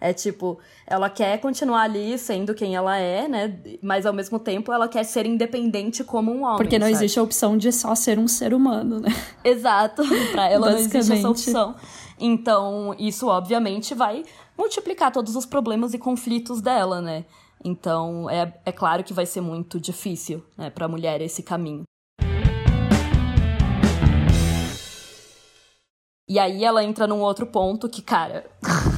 É tipo, ela quer continuar ali sendo quem ela é, né? Mas ao mesmo tempo ela quer ser independente como um homem. Porque não sabe? existe a opção de só ser um ser humano, né? Exato. pra ela não existe essa opção. Então, isso obviamente vai multiplicar todos os problemas e conflitos dela, né? Então, é, é claro que vai ser muito difícil, né, pra mulher esse caminho. E aí ela entra num outro ponto que, cara.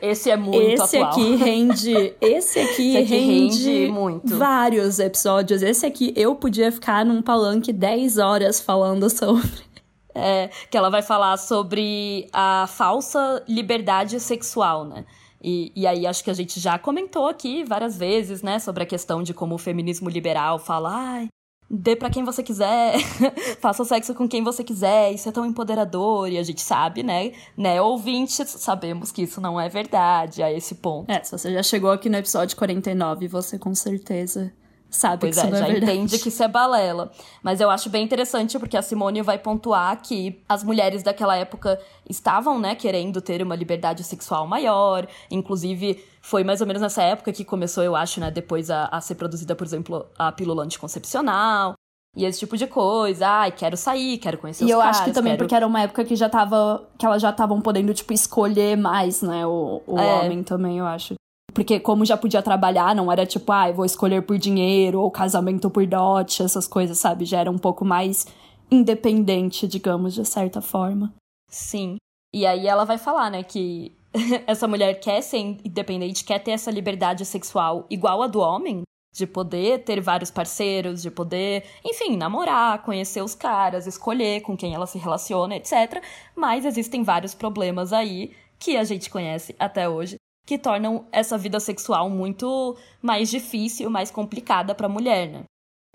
Esse é muito esse atual. Aqui rende, esse aqui, esse aqui rende, rende muito. vários episódios. Esse aqui eu podia ficar num palanque 10 horas falando sobre. É, que ela vai falar sobre a falsa liberdade sexual, né? E, e aí acho que a gente já comentou aqui várias vezes, né, sobre a questão de como o feminismo liberal fala, ai, dê para quem você quiser, faça sexo com quem você quiser, isso é tão empoderador, e a gente sabe, né, né, ouvintes, sabemos que isso não é verdade a esse ponto. É, se você já chegou aqui no episódio 49, você com certeza sabe pois que isso é, não é já verdade. entende que isso é balela. Mas eu acho bem interessante porque a Simone vai pontuar que as mulheres daquela época estavam, né, querendo ter uma liberdade sexual maior. Inclusive, foi mais ou menos nessa época que começou, eu acho, né, depois a, a ser produzida, por exemplo, a pílula anticoncepcional. E esse tipo de coisa. Ai, quero sair, quero conhecer E os eu caras. acho que também quero... porque era uma época que já tava. que elas já estavam podendo, tipo, escolher mais, né? O, o É. homem também, eu acho. Porque como já podia trabalhar, não era tipo, ah, vou escolher por dinheiro ou casamento por dote, essas coisas, sabe? Já era um pouco mais independente, digamos, de certa forma. Sim. E aí ela vai falar, né, que essa mulher quer ser independente, quer ter essa liberdade sexual igual a do homem, de poder ter vários parceiros, de poder, enfim, namorar, conhecer os caras, escolher com quem ela se relaciona, etc. Mas existem vários problemas aí que a gente conhece até hoje que tornam essa vida sexual muito mais difícil, mais complicada para a mulher, né?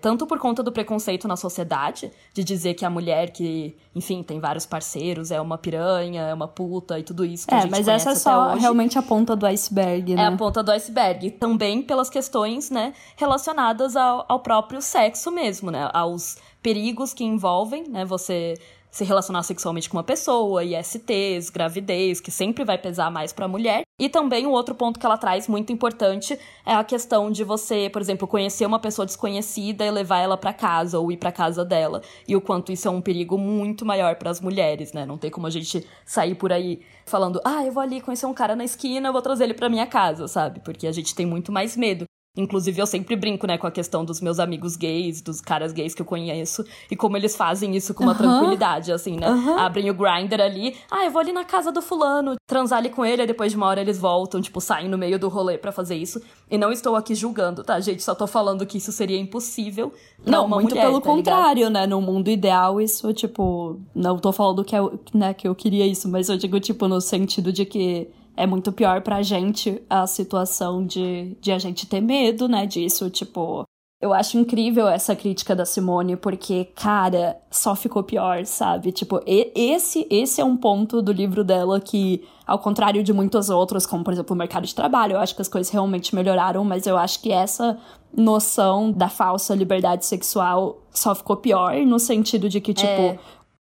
Tanto por conta do preconceito na sociedade, de dizer que a mulher que, enfim, tem vários parceiros, é uma piranha, é uma puta e tudo isso que a É, gente mas essa é só hoje. realmente a ponta do iceberg, É né? a ponta do iceberg. Também pelas questões, né, relacionadas ao, ao próprio sexo mesmo, né? Aos perigos que envolvem, né, você se relacionar sexualmente com uma pessoa, ISTs, gravidez, que sempre vai pesar mais para a mulher. E também o outro ponto que ela traz muito importante é a questão de você, por exemplo, conhecer uma pessoa desconhecida e levar ela para casa ou ir para casa dela, e o quanto isso é um perigo muito maior para as mulheres, né? Não tem como a gente sair por aí falando: "Ah, eu vou ali conhecer um cara na esquina, eu vou trazer ele para minha casa", sabe? Porque a gente tem muito mais medo. Inclusive, eu sempre brinco, né, com a questão dos meus amigos gays, dos caras gays que eu conheço, e como eles fazem isso com uma Aham. tranquilidade, assim, né? Aham. Abrem o grinder ali, ah, eu vou ali na casa do fulano, transar ali com ele, aí depois de uma hora eles voltam, tipo, saem no meio do rolê pra fazer isso. E não estou aqui julgando, tá, gente? Só tô falando que isso seria impossível Não, muito mulher, pelo tá contrário, né? No mundo ideal, isso, tipo. Não tô falando que, eu, né, que eu queria isso, mas eu digo, tipo, no sentido de que é muito pior pra gente a situação de, de a gente ter medo, né, disso, tipo. Eu acho incrível essa crítica da Simone, porque, cara, só ficou pior, sabe? Tipo, esse, esse é um ponto do livro dela que, ao contrário de muitos outros, como, por exemplo, o mercado de trabalho, eu acho que as coisas realmente melhoraram, mas eu acho que essa noção da falsa liberdade sexual só ficou pior, no sentido de que, tipo, É.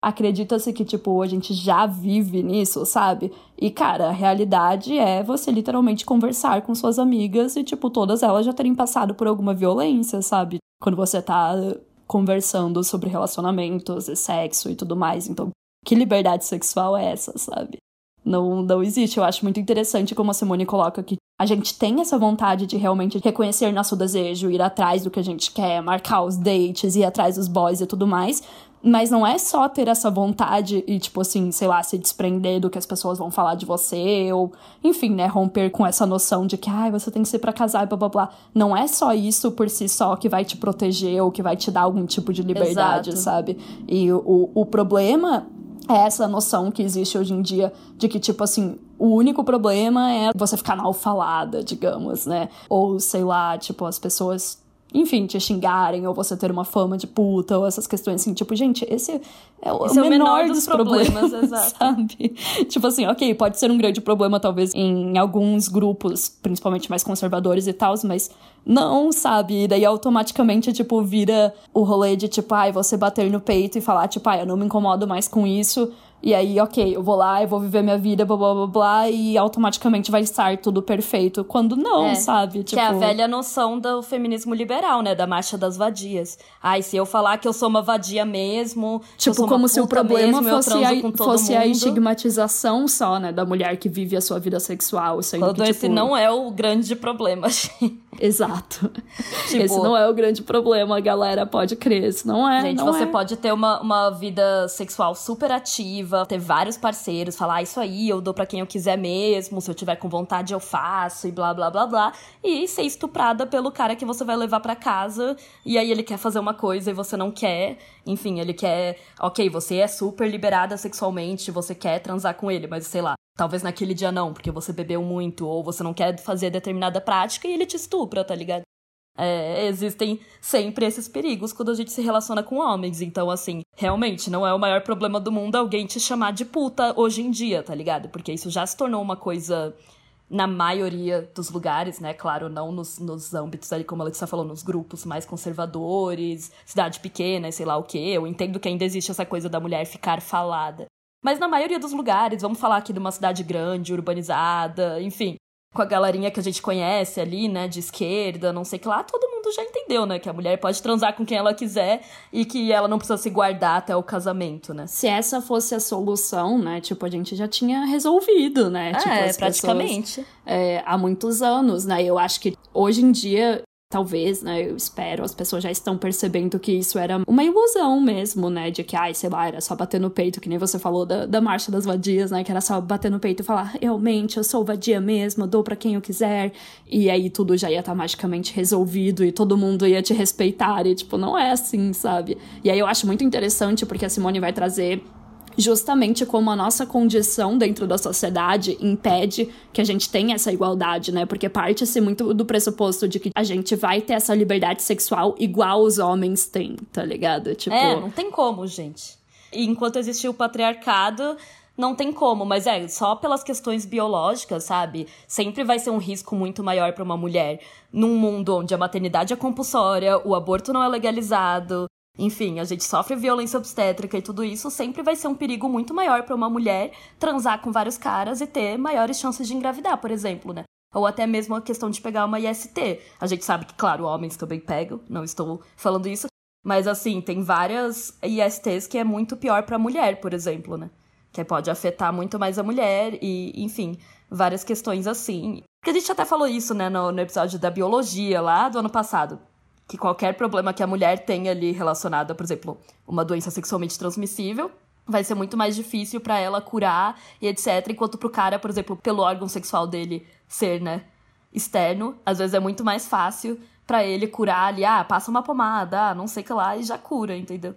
acredita-se que, tipo, a gente já vive nisso, sabe? E, cara, a realidade é você literalmente conversar com suas amigas e, tipo, todas elas já terem passado por alguma violência, sabe? Quando você tá conversando sobre relacionamentos e sexo e tudo mais. Então, que liberdade sexual é essa, sabe? Não, não existe. Eu acho muito interessante como a Simone coloca que a gente tem essa vontade de realmente reconhecer nosso desejo, ir atrás do que a gente quer, marcar os dates, ir atrás dos boys e tudo mais. Mas não é só ter essa vontade e, tipo assim, sei lá, se desprender do que as pessoas vão falar de você, ou, enfim, né, romper com essa noção de que, ai, você tem que ser pra casar e blá blá blá. Não é só isso por si só que vai te proteger ou que vai te dar algum tipo de liberdade, Exato. sabe? E o, o problema é essa noção que existe hoje em dia de que, tipo assim, o único problema é você ficar mal falada, digamos, né? Ou, sei lá, tipo, as pessoas, enfim, te xingarem, ou você ter uma fama de puta, ou essas questões assim, tipo, gente, esse é o, Esse é o menor, menor dos, dos problemas, problemas, sabe? Tipo assim, ok, pode ser um grande problema, talvez, em alguns grupos, principalmente mais conservadores e tal, mas não, sabe? E daí automaticamente, tipo, vira o rolê de, tipo, ai, você bater no peito e falar, tipo, ai, eu não me incomodo mais com isso. E aí, ok, eu vou lá, eu vou viver minha vida, blá blá blá blá, e automaticamente vai estar tudo perfeito. Quando não, É, sabe? Que é a velha noção do feminismo liberal, né? Da marcha das vadias. Ai, se eu falar que eu sou uma vadia mesmo. Tipo, como se o problema mesmo, fosse, a, fosse a estigmatização só, né, da mulher que vive a sua vida sexual. Sendo Quando que, esse tipo, não é o grande problema. Exato. Tipo- Esse não é o grande problema, galera, pode crer. Esse não é. Gente, não você é. pode ter uma, uma vida sexual super ativa, ter vários parceiros, falar "Ah, isso aí, eu dou pra quem eu quiser mesmo, se eu tiver com vontade eu faço e blá blá blá blá, e ser estuprada pelo cara que você vai levar pra casa, e aí ele quer fazer uma coisa e você não quer. Enfim, ele quer, OK, você é super liberada sexualmente, você quer transar com ele, mas sei lá, Talvez naquele dia não, porque você bebeu muito ou você não quer fazer determinada prática e ele te estupra, tá ligado? É, existem sempre esses perigos quando a gente se relaciona com homens. Então, assim, realmente não é o maior problema do mundo alguém te chamar de puta hoje em dia, tá ligado? Porque isso já se tornou uma coisa na maioria dos lugares, né? Claro, não nos, nos âmbitos ali, como a Letícia falou, nos grupos mais conservadores, cidade pequena, sei lá o quê. Eu entendo que ainda existe essa coisa da mulher ficar falada. Mas na maioria dos lugares, vamos falar aqui de uma cidade grande, urbanizada, enfim, com a galerinha que a gente conhece ali, né, de esquerda, não sei que lá, todo mundo já entendeu, né, que a mulher pode transar com quem ela quiser e que ela não precisa se guardar até o casamento, né? Se essa fosse a solução, né, tipo, a gente já tinha resolvido, né? É, tipo, praticamente. Pessoas, é, há muitos anos, né? Eu acho que hoje em dia talvez, né, eu espero, as pessoas já estão percebendo que isso era uma ilusão mesmo, né, de que, ai, sei lá, era só bater no peito, que nem você falou da, da marcha das vadias, né, que era só bater no peito e falar, realmente, eu sou vadia mesmo, dou para quem eu quiser, e aí tudo já ia estar tá magicamente resolvido e todo mundo ia te respeitar, e tipo, não é assim, sabe? E aí eu acho muito interessante porque a Simone vai trazer justamente como a nossa condição dentro da sociedade impede que a gente tenha essa igualdade, né? Porque parte-se muito do pressuposto de que a gente vai ter essa liberdade sexual igual os homens têm, tá ligado? Tipo... É, não tem como, gente. E enquanto existir o patriarcado, não tem como, mas é só pelas questões biológicas, sabe? Sempre vai ser um risco muito maior para uma mulher num mundo onde a maternidade é compulsória, o aborto não é legalizado, enfim, a gente sofre violência obstétrica e tudo isso sempre vai ser um perigo muito maior para uma mulher transar com vários caras e ter maiores chances de engravidar, por exemplo, né? Ou até mesmo a questão de pegar uma IST. A gente sabe que, claro, homens também pegam, não estou falando isso, mas assim, tem várias ISTs que é muito pior para a mulher, por exemplo, né? Que pode afetar muito mais a mulher e, enfim, várias questões assim. Porque a gente até falou isso, né, no, no episódio da biologia lá do ano passado que qualquer problema que a mulher tenha ali relacionado por exemplo, uma doença sexualmente transmissível, vai ser muito mais difícil para ela curar e etc. Enquanto pro cara, por exemplo, pelo órgão sexual dele ser, né, externo, às vezes é muito mais fácil para ele curar ali, ah, passa uma pomada, ah, não sei o que lá, e já cura, entendeu?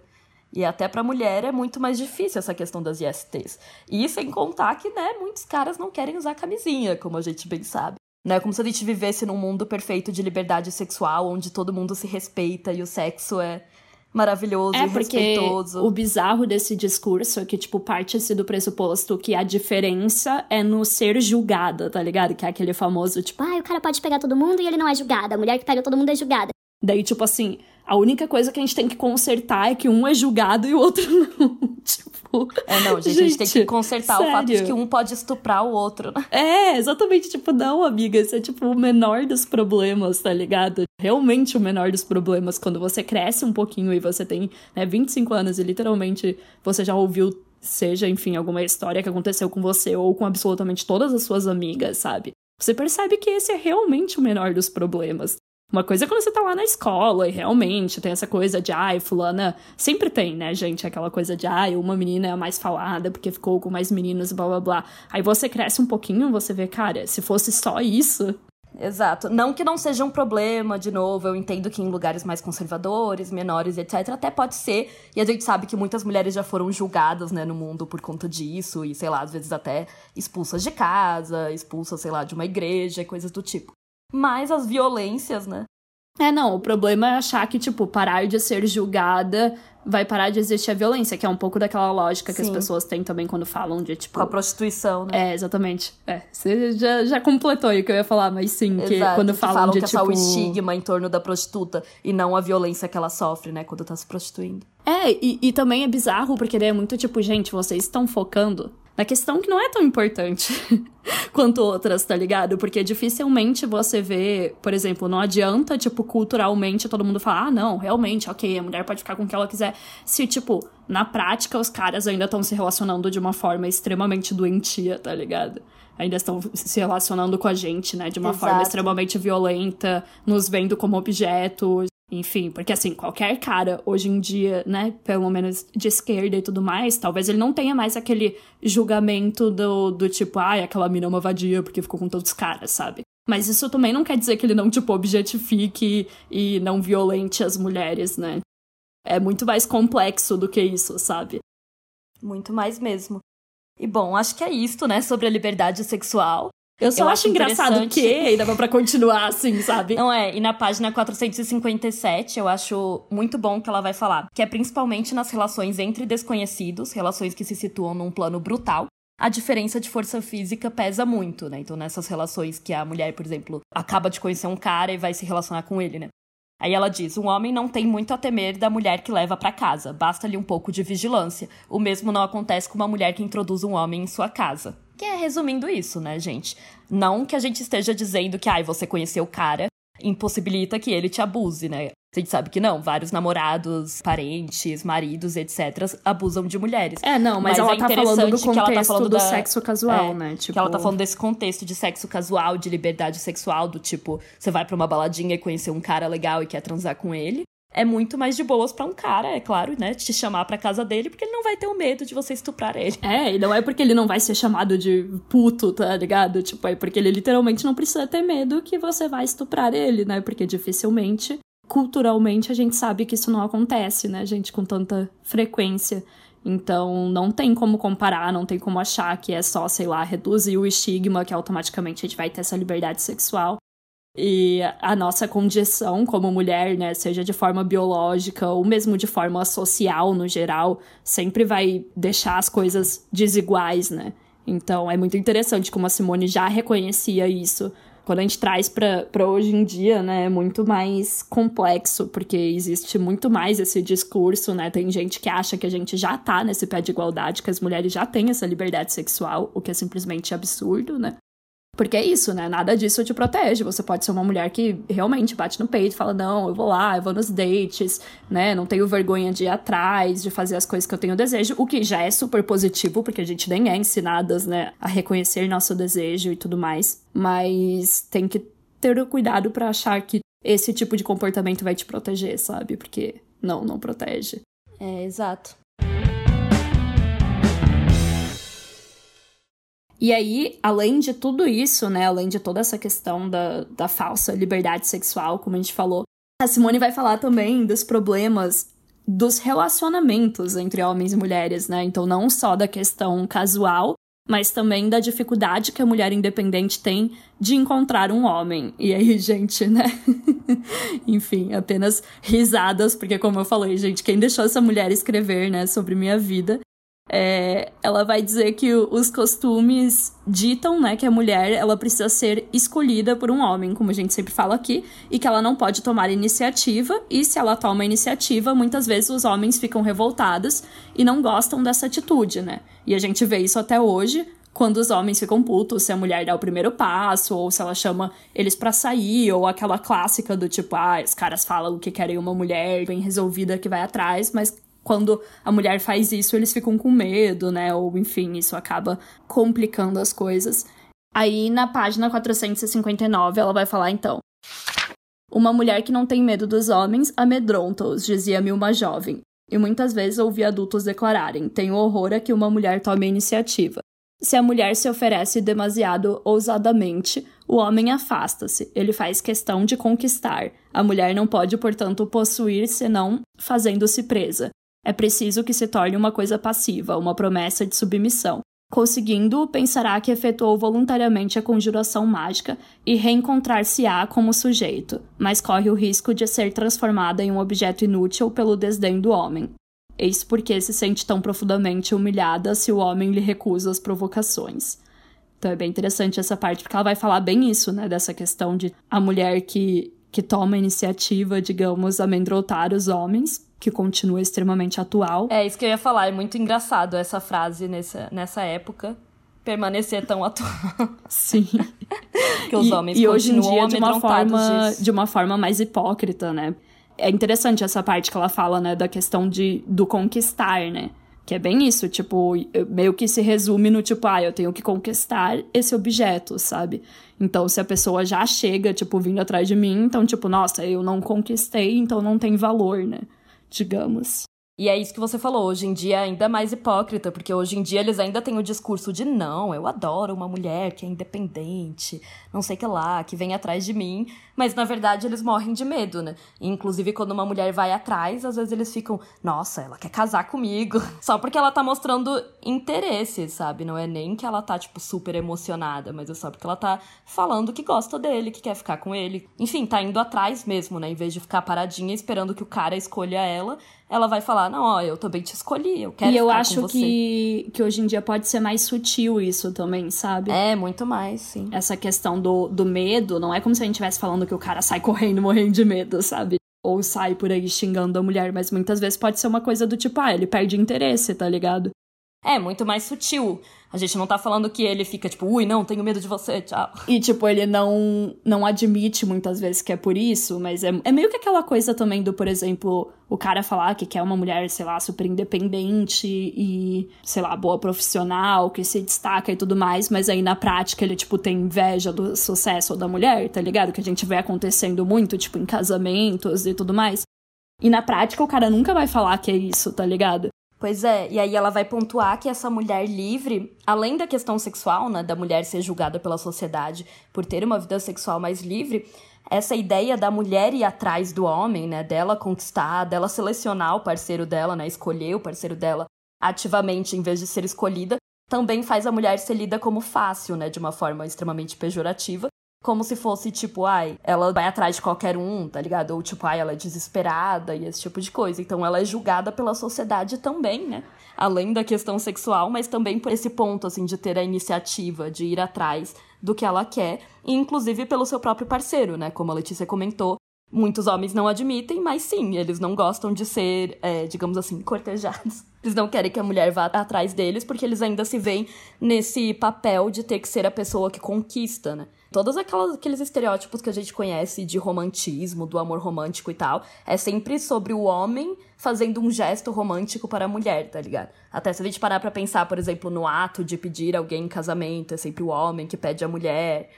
E até pra mulher é muito mais difícil essa questão das ISTs. E sem contar que, né, muitos caras não querem usar camisinha, como a gente bem sabe. Não é como se a gente vivesse num mundo perfeito de liberdade sexual, onde todo mundo se respeita e o sexo é maravilhoso é e respeitoso. O bizarro desse discurso é que, tipo, parte-se do pressuposto que a diferença é no ser julgada, tá ligado? Que é aquele famoso, tipo, ah, o cara pode pegar todo mundo e ele não é julgado. A mulher que pega todo mundo é julgada. Daí, tipo assim, a única coisa que a gente tem que consertar é que um é julgado e o outro não. tipo. É, não, gente, gente, a gente tem que consertar sério? o fato de que um pode estuprar o outro. Né? É, exatamente. Tipo, não, amiga, isso é tipo o menor dos problemas, tá ligado? Realmente o menor dos problemas. Quando você cresce um pouquinho e você tem né, 25 anos e literalmente você já ouviu seja, enfim, alguma história que aconteceu com você ou com absolutamente todas as suas amigas, sabe? Você percebe que esse é realmente o menor dos problemas. Uma coisa é quando você tá lá na escola e realmente tem essa coisa de, ai, fulana. Sempre tem, né, gente? Aquela coisa de, ai, uma menina é a mais falada porque ficou com mais meninos, blá blá blá. Aí você cresce um pouquinho, você vê, cara, se fosse só isso. Exato. Não que não seja um problema, de novo, eu entendo que em lugares mais conservadores, menores, etc., até pode ser. E a gente sabe que muitas mulheres já foram julgadas, né, no mundo por conta disso, e sei lá, às vezes até expulsas de casa, expulsas, sei lá, de uma igreja, coisas do tipo mais as violências, né? É, não, o problema é achar que, tipo, parar de ser julgada vai parar de existir a violência, que é um pouco daquela lógica que as pessoas têm também quando falam de, tipo... Com a prostituição, né? É, exatamente. É, você já, já completou aí o que eu ia falar, mas sim, que Exato, quando falam, que falam de, que tipo... é só o estigma em torno da prostituta e não a violência que ela sofre, né, quando tá se prostituindo. É, e, e também é bizarro, porque é muito tipo, gente, vocês estão focando na questão que não é tão importante quanto outras, tá ligado? Porque dificilmente você vê, por exemplo, não adianta, tipo, culturalmente todo mundo falar, ah, não, realmente, ok, a mulher pode ficar com o que ela quiser. Se, tipo, na prática os caras ainda estão se relacionando de uma forma extremamente doentia, tá ligado? Ainda estão se relacionando com a gente, né? De uma Exato. forma extremamente violenta, nos vendo como objeto, enfim, porque assim, qualquer cara hoje em dia, né, pelo menos de esquerda e tudo mais, talvez ele não tenha mais aquele julgamento do, do tipo, ai, ah, aquela mina é uma vadia porque ficou com todos os caras, sabe? Mas isso também não quer dizer que ele não, tipo, objetifique e não violente as mulheres, né? É muito mais complexo do que isso, sabe? Muito mais mesmo. E bom, acho que é isto, né, sobre a liberdade sexual. Eu só Eu acho acho engraçado que ainda dá pra continuar assim, sabe? Não é, e na página 457 eu acho muito bom que ela vai falar que é principalmente nas relações entre desconhecidos, relações que se situam num plano brutal, a diferença de força física pesa muito, né? Então nessas relações que a mulher, por exemplo, acaba de conhecer um cara e vai se relacionar com ele, né? Aí ela diz: um homem não tem muito a temer da mulher que leva pra casa, basta-lhe um pouco de vigilância. O mesmo não acontece com uma mulher que introduz um homem em sua casa. Que é resumindo isso, né, gente? Não que a gente esteja dizendo que, ai, você conheceu o cara, impossibilita que ele te abuse, né? A gente sabe que não, vários namorados, parentes, maridos, etc., abusam de mulheres. É, não, mas, Mas ela é tá falando do interessante que ela tá contexto falando do da- sexo casual, É, né? Tipo, Que ela tá falando desse contexto de sexo casual, de liberdade sexual, do tipo, você vai pra uma baladinha e conhecer um cara legal e quer transar com ele. É muito mais de boas pra um cara, é claro, né? Te chamar pra casa dele, porque ele não vai ter o medo de você estuprar ele. É, e não é porque ele não vai ser chamado de puto, tá ligado? Tipo, é porque ele literalmente não precisa ter medo que você vai estuprar ele, né? Porque dificilmente, culturalmente, a gente sabe que isso não acontece, né, gente, com tanta frequência. Então, não tem como comparar, não tem como achar que é só, sei lá, reduzir o estigma, que automaticamente a gente vai ter essa liberdade sexual. E a nossa condição como mulher, né, seja de forma biológica ou mesmo de forma social no geral, sempre vai deixar as coisas desiguais, né? Então é muito interessante como a Simone já reconhecia isso. Quando a gente traz para hoje em dia, né, é muito mais complexo, porque existe muito mais esse discurso, né? Tem gente que acha que a gente já tá nesse pé de igualdade, que as mulheres já têm essa liberdade sexual, o que é simplesmente absurdo, né? Porque é isso, né? Nada disso te protege. Você pode ser uma mulher que realmente bate no peito, fala: não, eu vou lá, eu vou nos dates, né? Não tenho vergonha de ir atrás, de fazer as coisas que eu tenho desejo, o que já é super positivo, porque a gente nem é ensinadas, né, a reconhecer nosso desejo e tudo mais. Mas tem que ter o cuidado pra achar que esse tipo de comportamento vai te proteger, sabe? Porque não, não protege. É, exato. E aí, além de tudo isso, né, além de toda essa questão da, da falsa liberdade sexual, como a gente falou, a Simone vai falar também dos problemas dos relacionamentos entre homens e mulheres, né? Então, não só da questão casual, mas também da dificuldade que a mulher independente tem de encontrar um homem. E aí, gente, né? Enfim, apenas risadas, porque como eu falei, gente, quem deixou essa mulher escrever, né, sobre minha vida é, ela vai dizer que o- os costumes ditam, né, que a mulher ela precisa ser escolhida por um homem, como a gente sempre fala aqui, e que ela não pode tomar iniciativa, e se ela toma iniciativa, muitas vezes os homens ficam revoltados e não gostam dessa atitude, né? E a gente vê isso até hoje, quando os homens ficam putos se a mulher dá o primeiro passo, ou se ela chama eles pra sair, ou aquela clássica do tipo, ah, os caras falam que querem uma mulher bem resolvida que vai atrás, mas quando a mulher faz isso, eles ficam com medo, né? Ou enfim, isso acaba complicando as coisas. Aí na página 459 ela vai falar então. Uma mulher que não tem medo dos homens amedronta-os, dizia-me uma jovem. E muitas vezes ouvi adultos declararem: tenho horror a que uma mulher tome a iniciativa. Se a mulher se oferece demasiado ousadamente, o homem afasta-se. Ele faz questão de conquistar. A mulher não pode, portanto, possuir senão fazendo-se presa. É preciso que se torne uma coisa passiva, uma promessa de submissão. Conseguindo, pensará que efetuou voluntariamente a conjuração mágica e reencontrar-se-á como sujeito, mas corre o risco de ser transformada em um objeto inútil pelo desdém do homem. Eis porque se sente tão profundamente humilhada se o homem lhe recusa as provocações. Então é bem interessante essa parte, porque ela vai falar bem isso, né? Dessa questão de a mulher que, que toma a iniciativa, digamos, amedrontar os homens, que continua extremamente atual. É isso que eu ia falar, é muito engraçado essa frase nessa, nessa época. Permanecer tão atual. Sim. que os e, homens e hoje em dia de uma forma disso. de uma forma mais hipócrita, né? É interessante essa parte que ela fala, né, da questão de do conquistar, né? Que é bem isso, tipo, meio que se resume no tipo, ah, eu tenho que conquistar esse objeto, sabe? Então, se a pessoa já chega, tipo, vindo atrás de mim, então, tipo, nossa, eu não conquistei, então não tem valor, né? Digamos. E é isso que você falou, hoje em dia é ainda mais hipócrita, porque hoje em dia eles ainda têm o discurso de não, eu adoro uma mulher que é independente, não sei que lá, que vem atrás de mim, mas na verdade eles morrem de medo, né? E, inclusive quando uma mulher vai atrás, às vezes eles ficam, nossa, ela quer casar comigo, só porque ela tá mostrando interesse, sabe? Não é nem que ela tá, tipo, super emocionada, mas é só porque ela tá falando que gosta dele, que quer ficar com ele. Enfim, tá indo atrás mesmo, né? Em vez de ficar paradinha esperando que o cara escolha ela, ela vai falar: Não, ó, eu também te escolhi, eu quero E eu acho que, que hoje em dia pode ser mais sutil isso também, sabe? É, muito mais, sim. Essa questão do, do medo, não é como se a gente estivesse falando que o cara sai correndo, morrendo de medo, sabe? Ou sai por aí xingando a mulher, mas muitas vezes pode ser uma coisa do tipo, ah, ele perde interesse, tá ligado? É, muito mais sutil. A gente não tá falando que ele fica tipo, ui, não, tenho medo de você, tchau. E, tipo, ele não, não admite muitas vezes que é por isso, mas é, é meio que aquela coisa também do, por exemplo, o cara falar que quer uma mulher, sei lá, super independente e, sei lá, boa profissional, que se destaca e tudo mais, mas aí na prática ele, tipo, tem inveja do sucesso da mulher, tá ligado? Que a gente vê acontecendo muito, tipo, em casamentos e tudo mais. E na prática o cara nunca vai falar que é isso, tá ligado? Pois é, e aí ela vai pontuar que essa mulher livre, além da questão sexual, né, da mulher ser julgada pela sociedade por ter uma vida sexual mais livre, essa ideia da mulher ir atrás do homem, né, dela conquistar, dela selecionar o parceiro dela, né, escolher o parceiro dela ativamente em vez de ser escolhida, também faz a mulher ser lida como fácil, né, de uma forma extremamente pejorativa, como se fosse tipo, ai, ela vai atrás de qualquer um, tá ligado? Ou tipo, ai, ela é desesperada e esse tipo de coisa. Então ela é julgada pela sociedade também, né? Além da questão sexual, mas também por esse ponto, assim, de ter a iniciativa, de ir atrás do que ela quer, inclusive pelo seu próprio parceiro, né? Como a Letícia comentou, muitos homens não admitem, mas sim, eles não gostam de ser, é, digamos assim, cortejados. Eles não querem que a mulher vá atrás deles, porque eles ainda se veem nesse papel de ter que ser a pessoa que conquista, né? Todos aquelas, aqueles estereótipos que a gente conhece de romantismo, do amor romântico e tal, é sempre sobre o homem fazendo um gesto romântico para a mulher, tá ligado? Até se a gente parar pra pensar, por exemplo, no ato de pedir alguém em casamento, é sempre o homem que pede a mulher.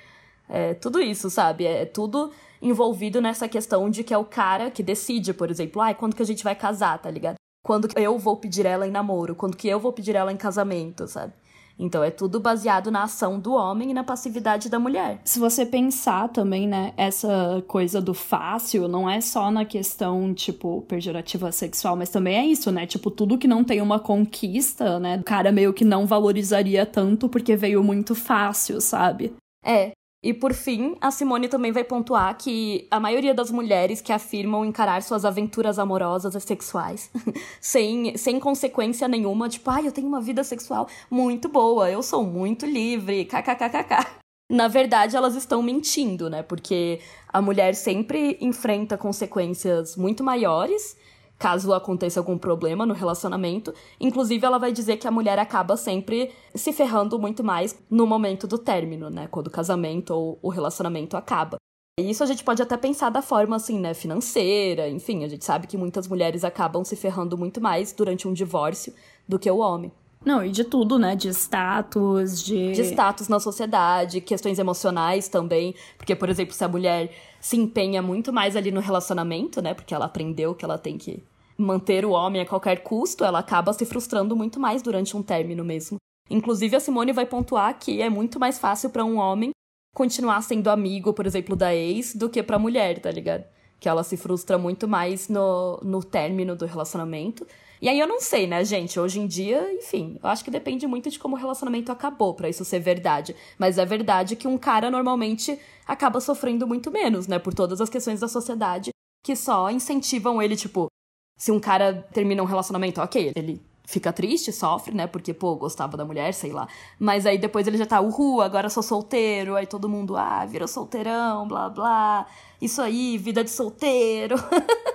É tudo isso, sabe? É tudo envolvido nessa questão de que é o cara que decide, por exemplo, ai, quando que a gente vai casar, tá ligado? Quando que eu vou pedir ela em namoro, quando que eu vou pedir ela em casamento, sabe? Então é tudo baseado na ação do homem e na passividade da mulher. Se você pensar também, né, essa coisa do fácil não é só na questão, tipo, pejorativa sexual, mas também é isso, né? Tipo, tudo que não tem uma conquista, né? O cara meio que não valorizaria tanto porque veio muito fácil, sabe? É. E por fim, a Simone também vai pontuar que a maioria das mulheres que afirmam encarar suas aventuras amorosas e sexuais sem, sem consequência nenhuma, tipo, ai, ah, eu tenho uma vida sexual muito boa, eu sou muito livre, kkkk. Na verdade, elas estão mentindo, né? Porque a mulher sempre enfrenta consequências muito maiores caso aconteça algum problema no relacionamento. Inclusive, ela vai dizer que a mulher acaba sempre se ferrando muito mais no momento do término, né? Quando o casamento ou o relacionamento acaba. E isso a gente pode até pensar da forma assim, né, financeira, enfim, a gente sabe que muitas mulheres acabam se ferrando muito mais durante um divórcio do que o homem. Não, e de tudo, né? De status, de. De status na sociedade, questões emocionais também. Porque, por exemplo, se a mulher se empenha muito mais ali no relacionamento, né? Porque ela aprendeu que ela tem que manter o homem a qualquer custo, ela acaba se frustrando muito mais durante um término mesmo. Inclusive, a Simone vai pontuar que é muito mais fácil para um homem continuar sendo amigo, por exemplo, da ex, do que pra mulher, tá ligado? Que ela se frustra muito mais no, no término do relacionamento. E aí eu não sei, né, gente? Hoje em dia, enfim, eu acho que depende muito de como o relacionamento acabou para isso ser verdade. Mas é verdade que um cara normalmente acaba sofrendo muito menos, né? Por todas as questões da sociedade que só incentivam ele, tipo, se um cara termina um relacionamento, ok, ele fica triste, sofre, né? Porque, pô, gostava da mulher, sei lá. Mas aí depois ele já tá, uhul, agora sou solteiro. Aí todo mundo, ah, virou solteirão, blá, blá. Isso aí, vida de solteiro.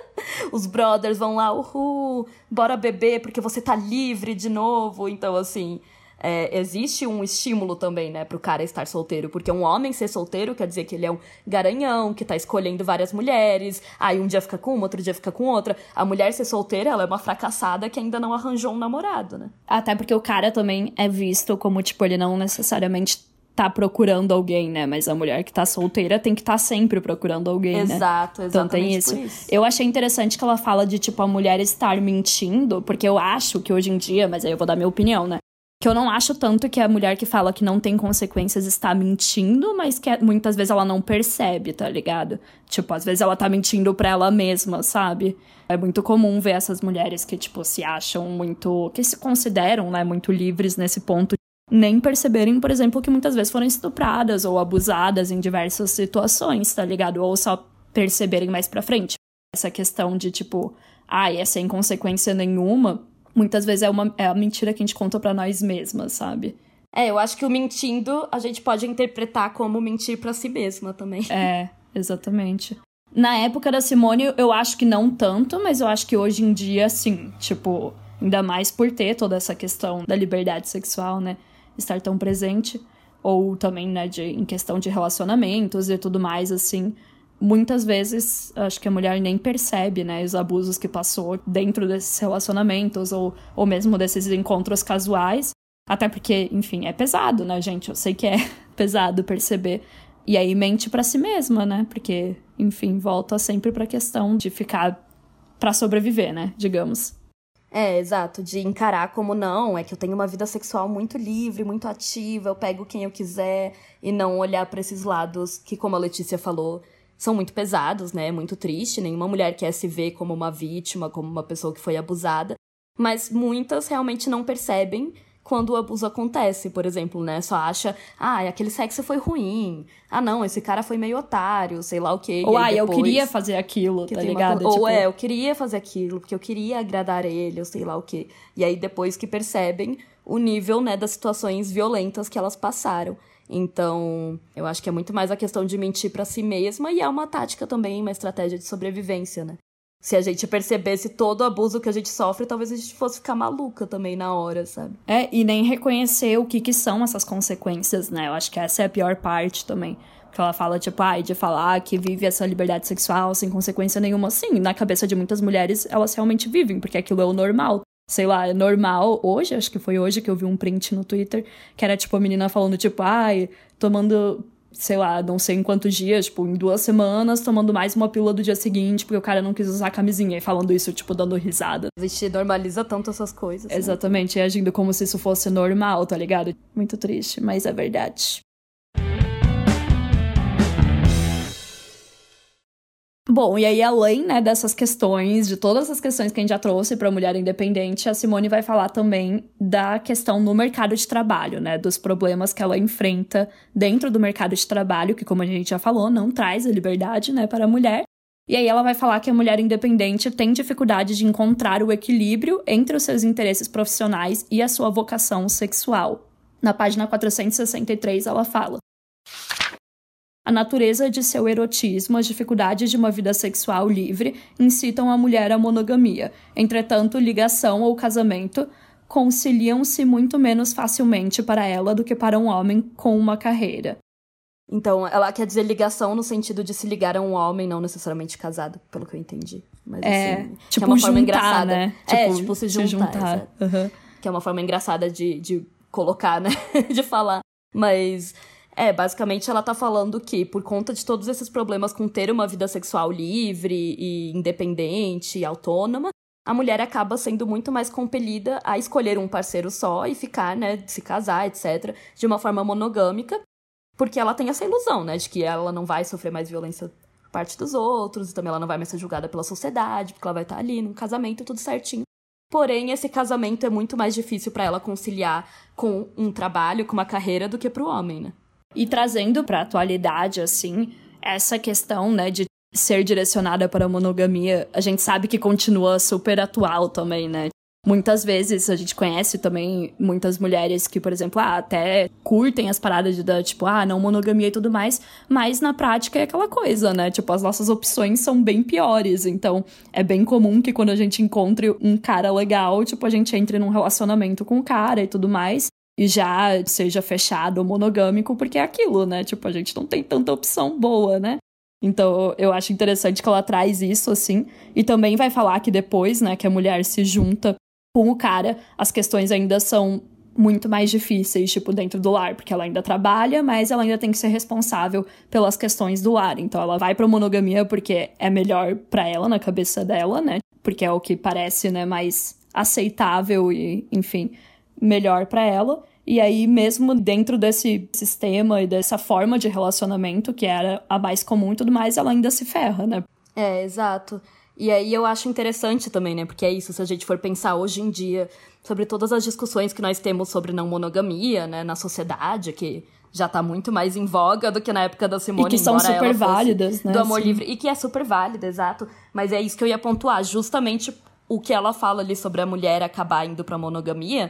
Os brothers vão lá, uhul, bora beber porque você tá livre de novo. Então, assim, é, existe um estímulo também, né, pro cara estar solteiro. Porque um homem ser solteiro quer dizer que ele é um garanhão, que tá escolhendo várias mulheres. Aí um dia fica com uma, outro dia fica com outra. A mulher ser solteira, ela é uma fracassada que ainda não arranjou um namorado, né? Até porque o cara também é visto como, tipo, ele não necessariamente tá procurando alguém, né? Mas a mulher que tá solteira tem que estar tá sempre procurando alguém, Exato, né? Exato, então tem isso. isso. Eu achei interessante que ela fala de, tipo, a mulher estar mentindo, porque eu acho que hoje em dia, mas aí eu vou dar minha opinião, né? Que eu não acho tanto que a mulher que fala que não tem consequências está mentindo, mas que muitas vezes ela não percebe, tá ligado? Tipo, às vezes ela tá mentindo pra ela mesma, sabe? É muito comum ver essas mulheres que, tipo, se acham muito. que se consideram, né, muito livres nesse ponto nem perceberem, por exemplo, que muitas vezes foram estupradas ou abusadas em diversas situações, tá ligado? Ou só perceberem mais pra frente. Essa questão de tipo, ah, é sem consequência nenhuma, muitas vezes é, uma, é a mentira que a gente conta para nós mesmas, sabe? É, eu acho que o mentindo a gente pode interpretar como mentir para si mesma também. É, exatamente. Na época da Simone, eu acho que não tanto, mas eu acho que hoje em dia, sim. Tipo, ainda mais por ter toda essa questão da liberdade sexual, né? Estar tão presente, ou também, né, de, em questão de relacionamentos e tudo mais, assim. Muitas vezes, acho que a mulher nem percebe, né, os abusos que passou dentro desses relacionamentos, ou, ou mesmo desses encontros casuais. Até porque, enfim, é pesado, né, gente? Eu sei que é pesado perceber. E aí mente para si mesma, né? Porque, enfim, volta sempre para a questão de ficar para sobreviver, né, digamos. É, exato, de encarar como não, é que eu tenho uma vida sexual muito livre, muito ativa, eu pego quem eu quiser e não olhar para esses lados que, como a Letícia falou, são muito pesados, né? Muito triste. Nenhuma mulher quer se ver como uma vítima, como uma pessoa que foi abusada. Mas muitas realmente não percebem quando o abuso acontece, por exemplo, né? Só acha, ah, aquele sexo foi ruim. Ah, não, esse cara foi meio otário, sei lá o quê. Ou, ah, eu queria fazer aquilo, tá ligado? Uma... Ou tipo... é, eu queria fazer aquilo, porque eu queria agradar ele, ou sei lá o quê. E aí depois que percebem o nível, né, das situações violentas que elas passaram. Então, eu acho que é muito mais a questão de mentir para si mesma e é uma tática também, uma estratégia de sobrevivência, né? Se a gente percebesse todo o abuso que a gente sofre, talvez a gente fosse ficar maluca também na hora, sabe? É, e nem reconhecer o que, que são essas consequências, né? Eu acho que essa é a pior parte também. Que ela fala, tipo, ai, ah, de falar que vive essa liberdade sexual sem consequência nenhuma. Sim, na cabeça de muitas mulheres, elas realmente vivem, porque aquilo é o normal. Sei lá, é normal. Hoje, acho que foi hoje que eu vi um print no Twitter, que era, tipo, a menina falando, tipo, ai, tomando sei lá, não sei em quantos dias, tipo, em duas semanas, tomando mais uma pílula do dia seguinte, porque o cara não quis usar camisinha. E falando isso, tipo, dando risada. A gente normaliza tanto essas coisas. Né? Exatamente, e agindo como se isso fosse normal, tá ligado? Muito triste, mas é verdade. Bom, e aí além, né, dessas questões, de todas as questões que a gente já trouxe para a mulher independente, a Simone vai falar também da questão no mercado de trabalho, né, dos problemas que ela enfrenta dentro do mercado de trabalho, que como a gente já falou, não traz a liberdade, né, para a mulher. E aí ela vai falar que a mulher independente tem dificuldade de encontrar o equilíbrio entre os seus interesses profissionais e a sua vocação sexual. Na página 463 ela fala: a natureza de seu erotismo, as dificuldades de uma vida sexual livre incitam a mulher à monogamia. Entretanto, ligação ou casamento conciliam-se muito menos facilmente para ela do que para um homem com uma carreira. Então, ela quer dizer ligação no sentido de se ligar a um homem, não necessariamente casado, pelo que eu entendi. Mas, é, assim, tipo, é uma forma juntar, engraçada. Né? É, tipo, tipo se juntar. Se juntar. Uhum. Que é uma forma engraçada de, de colocar, né? de falar. Mas é, basicamente ela tá falando que, por conta de todos esses problemas com ter uma vida sexual livre e independente e autônoma, a mulher acaba sendo muito mais compelida a escolher um parceiro só e ficar, né, se casar, etc., de uma forma monogâmica, porque ela tem essa ilusão, né, de que ela não vai sofrer mais violência por parte dos outros, e também ela não vai mais ser julgada pela sociedade, porque ela vai estar ali num casamento tudo certinho. Porém, esse casamento é muito mais difícil para ela conciliar com um trabalho, com uma carreira, do que para o homem, né? E trazendo para a atualidade, assim, essa questão, né, de ser direcionada para a monogamia, a gente sabe que continua super atual também, né? Muitas vezes a gente conhece também muitas mulheres que, por exemplo, ah, até curtem as paradas de da, tipo, ah, não monogamia e tudo mais, mas na prática é aquela coisa, né? Tipo, as nossas opções são bem piores. Então, é bem comum que quando a gente encontre um cara legal, tipo, a gente entre num relacionamento com o cara e tudo mais e já seja fechado ou monogâmico, porque é aquilo, né? Tipo, a gente não tem tanta opção boa, né? Então, eu acho interessante que ela traz isso, assim. E também vai falar que depois, né, que a mulher se junta com o cara, as questões ainda são muito mais difíceis, tipo, dentro do lar, porque ela ainda trabalha, mas ela ainda tem que ser responsável pelas questões do lar. Então ela vai pra monogamia porque é melhor para ela na cabeça dela, né? Porque é o que parece, né, mais aceitável e, enfim, melhor para ela. E aí, mesmo dentro desse sistema e dessa forma de relacionamento, que era a mais comum e tudo mais, ela ainda se ferra, né? É, exato. E aí eu acho interessante também, né? Porque é isso, se a gente for pensar hoje em dia sobre todas as discussões que nós temos sobre não monogamia, né, na sociedade, que já tá muito mais em voga do que na época da Simone, e que são super válidas, né? Do amor Sim. livre. E que é super válida, exato. Mas é isso que eu ia pontuar, justamente o que ela fala ali sobre a mulher acabar indo pra monogamia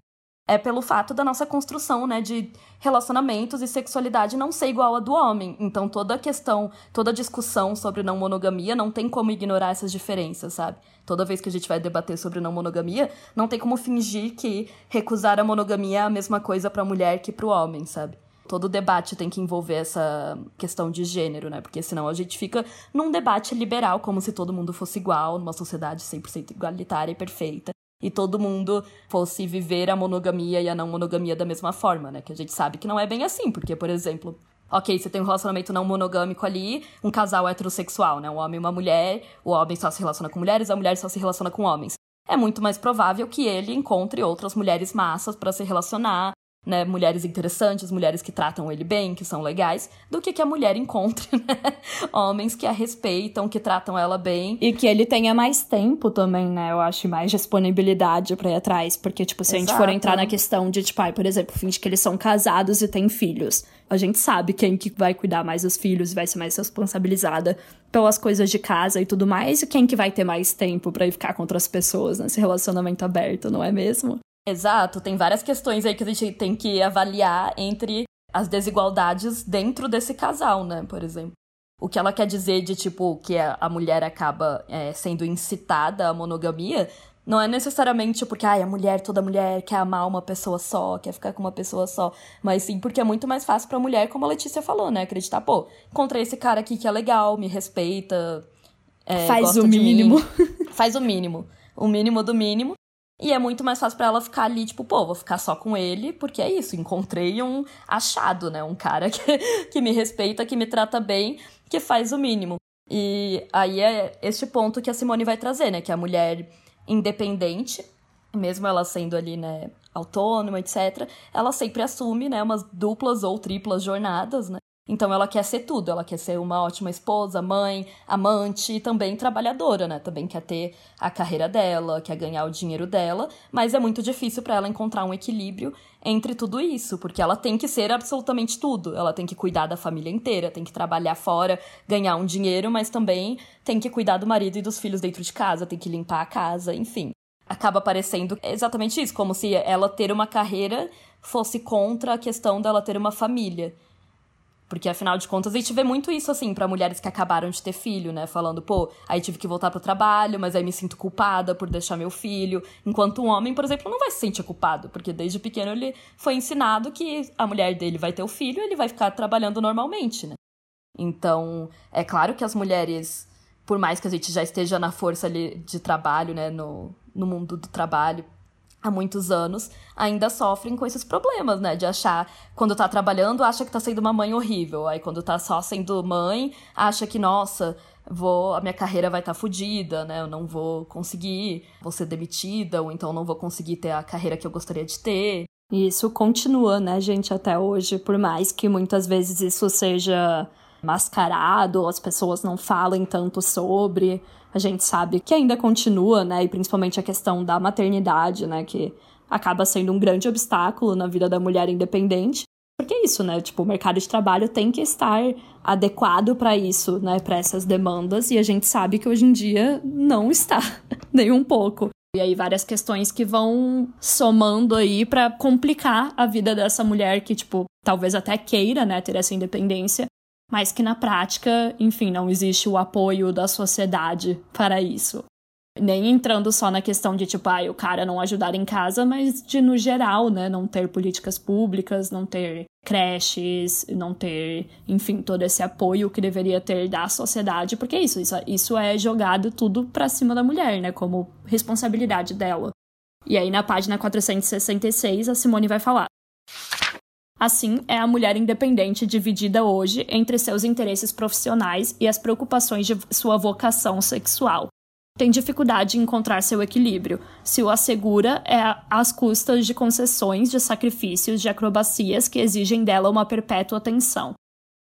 é pelo fato da nossa construção, né, de relacionamentos e sexualidade não ser igual a do homem. Então toda a questão, toda a discussão sobre não monogamia não tem como ignorar essas diferenças, sabe? Toda vez que a gente vai debater sobre não monogamia, não tem como fingir que recusar a monogamia é a mesma coisa para a mulher que para o homem, sabe? Todo debate tem que envolver essa questão de gênero, né? Porque senão a gente fica num debate liberal, como se todo mundo fosse igual, numa sociedade 100% igualitária e perfeita e todo mundo fosse viver a monogamia e a não monogamia da mesma forma, né? Que a gente sabe que não é bem assim, porque, por exemplo, ok, você tem um relacionamento não monogâmico ali, um casal heterossexual, né? Um homem e uma mulher, o homem só se relaciona com mulheres, a mulher só se relaciona com homens. É muito mais provável que ele encontre outras mulheres massas para se relacionar, né, mulheres interessantes, mulheres que tratam ele bem, que são legais, do que que a mulher encontre, né? Homens que a respeitam, que tratam ela bem. E que ele tenha mais tempo também, né? Eu acho, mais disponibilidade pra ir atrás. Porque, tipo, se Exato. a gente for entrar na questão de, tipo, ai, por exemplo, finge que eles são casados e têm filhos. A gente sabe quem que vai cuidar mais dos filhos e vai ser mais responsabilizada pelas coisas de casa e tudo mais, e quem que vai ter mais tempo para ir ficar com outras pessoas nesse relacionamento aberto, não é mesmo? Exato, tem várias questões aí que a gente tem que avaliar entre as desigualdades dentro desse casal, né, por exemplo. O que ela quer dizer de, tipo, que a mulher acaba é, sendo incitada à monogamia não é necessariamente porque ai, a mulher, toda mulher quer amar uma pessoa só, quer ficar com uma pessoa só, mas sim porque é muito mais fácil pra mulher, como a Letícia falou, né? Acreditar, pô, encontrei esse cara aqui que é legal, me respeita. É, faz o mínimo. faz o mínimo. O mínimo do mínimo. E é muito mais fácil para ela ficar ali, tipo, pô, vou ficar só com ele, porque é isso, encontrei um achado, né? Um cara que, que me respeita, que me trata bem, que faz o mínimo. E aí é este ponto que a Simone vai trazer, né? Que a mulher independente, mesmo ela sendo ali, né, autônoma, etc., ela sempre assume, né, umas duplas ou triplas jornadas, né? Então ela quer ser tudo, ela quer ser uma ótima esposa, mãe, amante e também trabalhadora, né? Também quer ter a carreira dela, quer ganhar o dinheiro dela, mas é muito difícil para ela encontrar um equilíbrio entre tudo isso, porque ela tem que ser absolutamente tudo. Ela tem que cuidar da família inteira, tem que trabalhar fora, ganhar um dinheiro, mas também tem que cuidar do marido e dos filhos dentro de casa, tem que limpar a casa, enfim. Acaba parecendo exatamente isso, como se ela ter uma carreira fosse contra a questão dela ter uma família. Porque, afinal de contas, a gente vê muito isso, assim, para mulheres que acabaram de ter filho, né? Falando, pô, aí tive que voltar pro trabalho, mas aí me sinto culpada por deixar meu filho. Enquanto um homem, por exemplo, não vai se sentir culpado, porque desde pequeno ele foi ensinado que a mulher dele vai ter o filho e ele vai ficar trabalhando normalmente, né? Então, é claro que as mulheres, por mais que a gente já esteja na força ali de trabalho, né, no, no mundo do trabalho, há muitos anos, ainda sofrem com esses problemas, né? De achar, quando tá trabalhando, acha que tá sendo uma mãe horrível. Aí quando tá só sendo mãe, acha que, nossa, vou, a minha carreira vai estar tá fodida, né? Eu não vou conseguir, vou ser demitida, ou então não vou conseguir ter a carreira que eu gostaria de ter. E isso continua, né, gente, até hoje, por mais que muitas vezes isso seja mascarado, as pessoas não falem tanto sobre a gente sabe que ainda continua, né? E principalmente a questão da maternidade, né? Que acaba sendo um grande obstáculo na vida da mulher independente. Porque é isso, né? Tipo, o mercado de trabalho tem que estar adequado para isso, né? Para essas demandas. E a gente sabe que hoje em dia não está, nem um pouco. E aí várias questões que vão somando aí para complicar a vida dessa mulher que, tipo, talvez até queira, né, ter essa independência, mas que na prática, enfim, não existe o apoio da sociedade para isso. Nem entrando só na questão de, tipo, ah, o cara não ajudar em casa, mas de, no geral, né, não ter políticas públicas, não ter creches, não ter, enfim, todo esse apoio que deveria ter da sociedade, porque é isso, isso, isso é jogado tudo pra cima da mulher, né, como responsabilidade dela. E aí, na página 466, a Simone vai falar. Assim, é a mulher independente dividida hoje entre seus interesses profissionais e as preocupações de sua vocação sexual. Tem dificuldade em encontrar seu equilíbrio. Se o assegura, é às custas de concessões, de sacrifícios, de acrobacias que exigem dela uma perpétua atenção.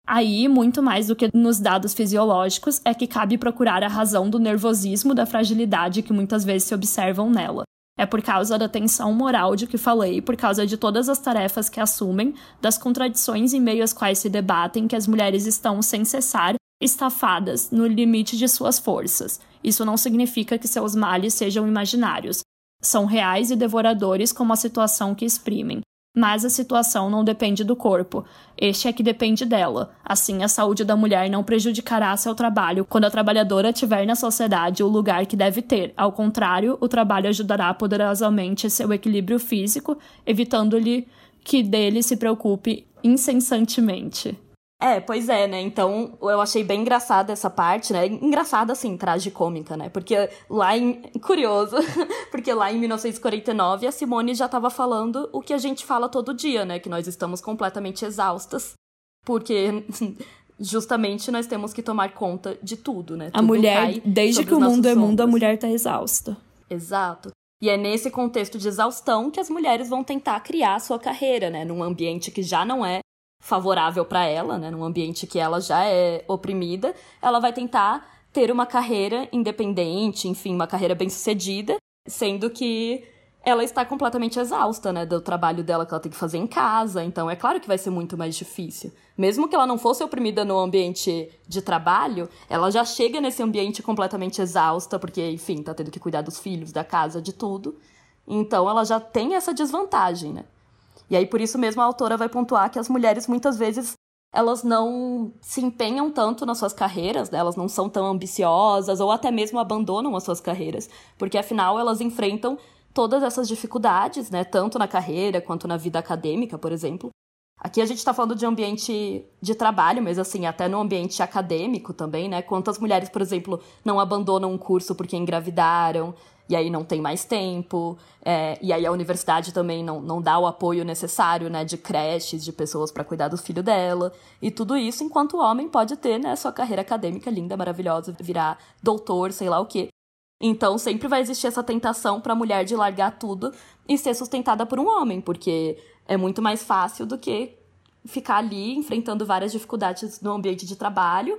Aí, muito mais do que nos dados fisiológicos, é que cabe procurar a razão do nervosismo, da fragilidade que muitas vezes se observam nela. É por causa da tensão moral de que falei, por causa de todas as tarefas que assumem, das contradições em meio às quais se debatem, que as mulheres estão, sem cessar, estafadas no limite de suas forças. Isso não significa que seus males sejam imaginários. São reais e devoradores como a situação que exprimem. Mas a situação não depende do corpo, este é que depende dela. Assim, a saúde da mulher não prejudicará seu trabalho quando a trabalhadora tiver na sociedade o lugar que deve ter. Ao contrário, o trabalho ajudará poderosamente seu equilíbrio físico, evitando-lhe que dele se preocupe incessantemente. É, pois é, né? Então eu achei bem engraçada essa parte, né? Engraçada assim, tragicômica, né? Porque lá em. Curioso, porque lá em 1949 a Simone já estava falando o que a gente fala todo dia, né? Que nós estamos completamente exaustas. Porque justamente nós temos que tomar conta de tudo, né? A mulher, desde que o mundo é mundo, a mulher tá exausta. Exato. E é nesse contexto de exaustão que as mulheres vão tentar criar a sua carreira, né? Num ambiente que já não é favorável para ela, né, num ambiente que ela já é oprimida, ela vai tentar ter uma carreira independente, enfim, uma carreira bem-sucedida, sendo que ela está completamente exausta, né, do trabalho dela que ela tem que fazer em casa, então é claro que vai ser muito mais difícil. Mesmo que ela não fosse oprimida no ambiente de trabalho, ela já chega nesse ambiente completamente exausta, porque, enfim, tá tendo que cuidar dos filhos, da casa, de tudo. Então ela já tem essa desvantagem, né? E aí, por isso mesmo, a autora vai pontuar que as mulheres muitas vezes elas não se empenham tanto nas suas carreiras, né? elas não são tão ambiciosas ou até mesmo abandonam as suas carreiras, porque afinal elas enfrentam todas essas dificuldades, né? Tanto na carreira quanto na vida acadêmica, por exemplo. Aqui a gente está falando de ambiente de trabalho, mas assim, até no ambiente acadêmico também, né? Quantas mulheres, por exemplo, não abandonam um curso porque engravidaram, e aí não tem mais tempo, é, e aí a universidade também não, não dá o apoio necessário, né, de creches, de pessoas para cuidar do filho dela, e tudo isso enquanto o homem pode ter, né, sua carreira acadêmica linda, maravilhosa, virar doutor, sei lá o quê. Então sempre vai existir essa tentação para a mulher de largar tudo e ser sustentada por um homem, porque é muito mais fácil do que ficar ali enfrentando várias dificuldades no ambiente de trabalho.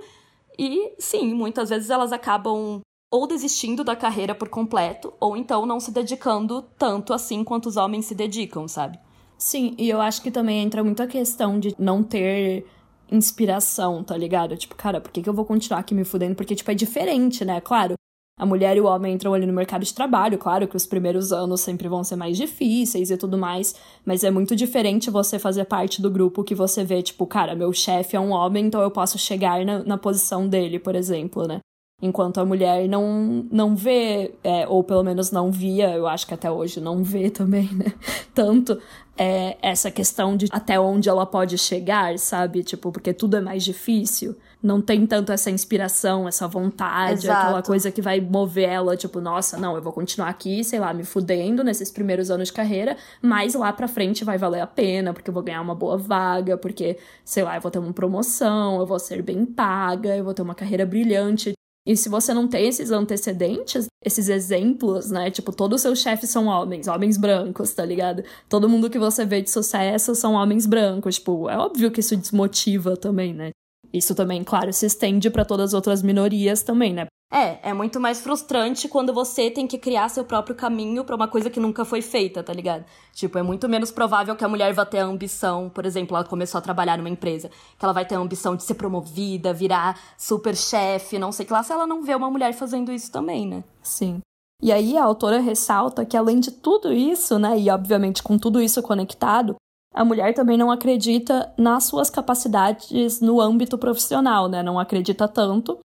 E sim, muitas vezes elas acabam ou desistindo da carreira por completo, ou então não se dedicando tanto assim quanto os homens se dedicam, sabe? Sim, e eu acho que também entra muito a questão de não ter inspiração, tá ligado? Tipo, cara, por que, que eu vou continuar aqui me fudendo? Porque, tipo, é diferente, né? Claro, a mulher e o homem entram ali no mercado de trabalho, claro que os primeiros anos sempre vão ser mais difíceis e tudo mais, mas é muito diferente você fazer parte do grupo que você vê, tipo, cara, meu chefe é um homem, então eu posso chegar na, na posição dele, por exemplo, né? Enquanto a mulher não, não vê, é, ou pelo menos não via, eu acho que até hoje não vê também, né? Tanto é, essa questão de até onde ela pode chegar, sabe? Tipo, porque tudo é mais difícil. Não tem tanto essa inspiração, essa vontade, Exato. aquela coisa que vai mover ela, tipo, nossa, não, eu vou continuar aqui, sei lá, me fudendo nesses primeiros anos de carreira, mas lá pra frente vai valer a pena, porque eu vou ganhar uma boa vaga, porque, sei lá, eu vou ter uma promoção, eu vou ser bem paga, eu vou ter uma carreira brilhante. E se você não tem esses antecedentes, esses exemplos, né? Tipo, todos os seus chefes são homens, homens brancos, tá ligado? Todo mundo que você vê de sucesso são homens brancos. Tipo, é óbvio que isso desmotiva também, né? Isso também, claro, se estende para todas as outras minorias também, né? É, é muito mais frustrante quando você tem que criar seu próprio caminho para uma coisa que nunca foi feita, tá ligado? Tipo, é muito menos provável que a mulher vá ter a ambição, por exemplo, ela começou a trabalhar numa empresa, que ela vai ter a ambição de ser promovida, virar super chefe, não sei que lá, se ela não vê uma mulher fazendo isso também, né? Sim. E aí a autora ressalta que além de tudo isso, né, e obviamente com tudo isso conectado, a mulher também não acredita nas suas capacidades no âmbito profissional, né? Não acredita tanto.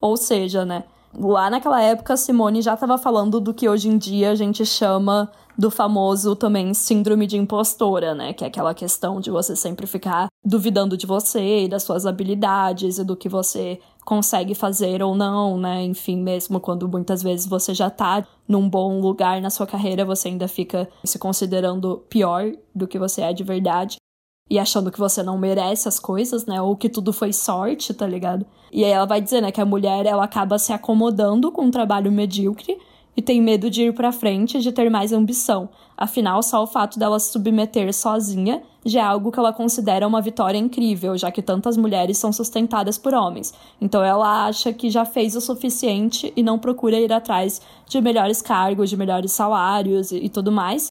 Ou seja, né? Lá naquela época, Simone já estava falando do que hoje em dia a gente chama do famoso também síndrome de impostora, né? Que é aquela questão de você sempre ficar duvidando de você e das suas habilidades e do que você consegue fazer ou não, né? Enfim, mesmo quando muitas vezes você já tá num bom lugar na sua carreira, você ainda fica se considerando pior do que você é de verdade e achando que você não merece as coisas, né? Ou que tudo foi sorte, tá ligado? E aí ela vai dizer, né, que a mulher ela acaba se acomodando com um trabalho medíocre e tem medo de ir para frente, de ter mais ambição. Afinal, só o fato dela se submeter sozinha já é algo que ela considera uma vitória incrível, já que tantas mulheres são sustentadas por homens. Então ela acha que já fez o suficiente e não procura ir atrás de melhores cargos, de melhores salários e, e tudo mais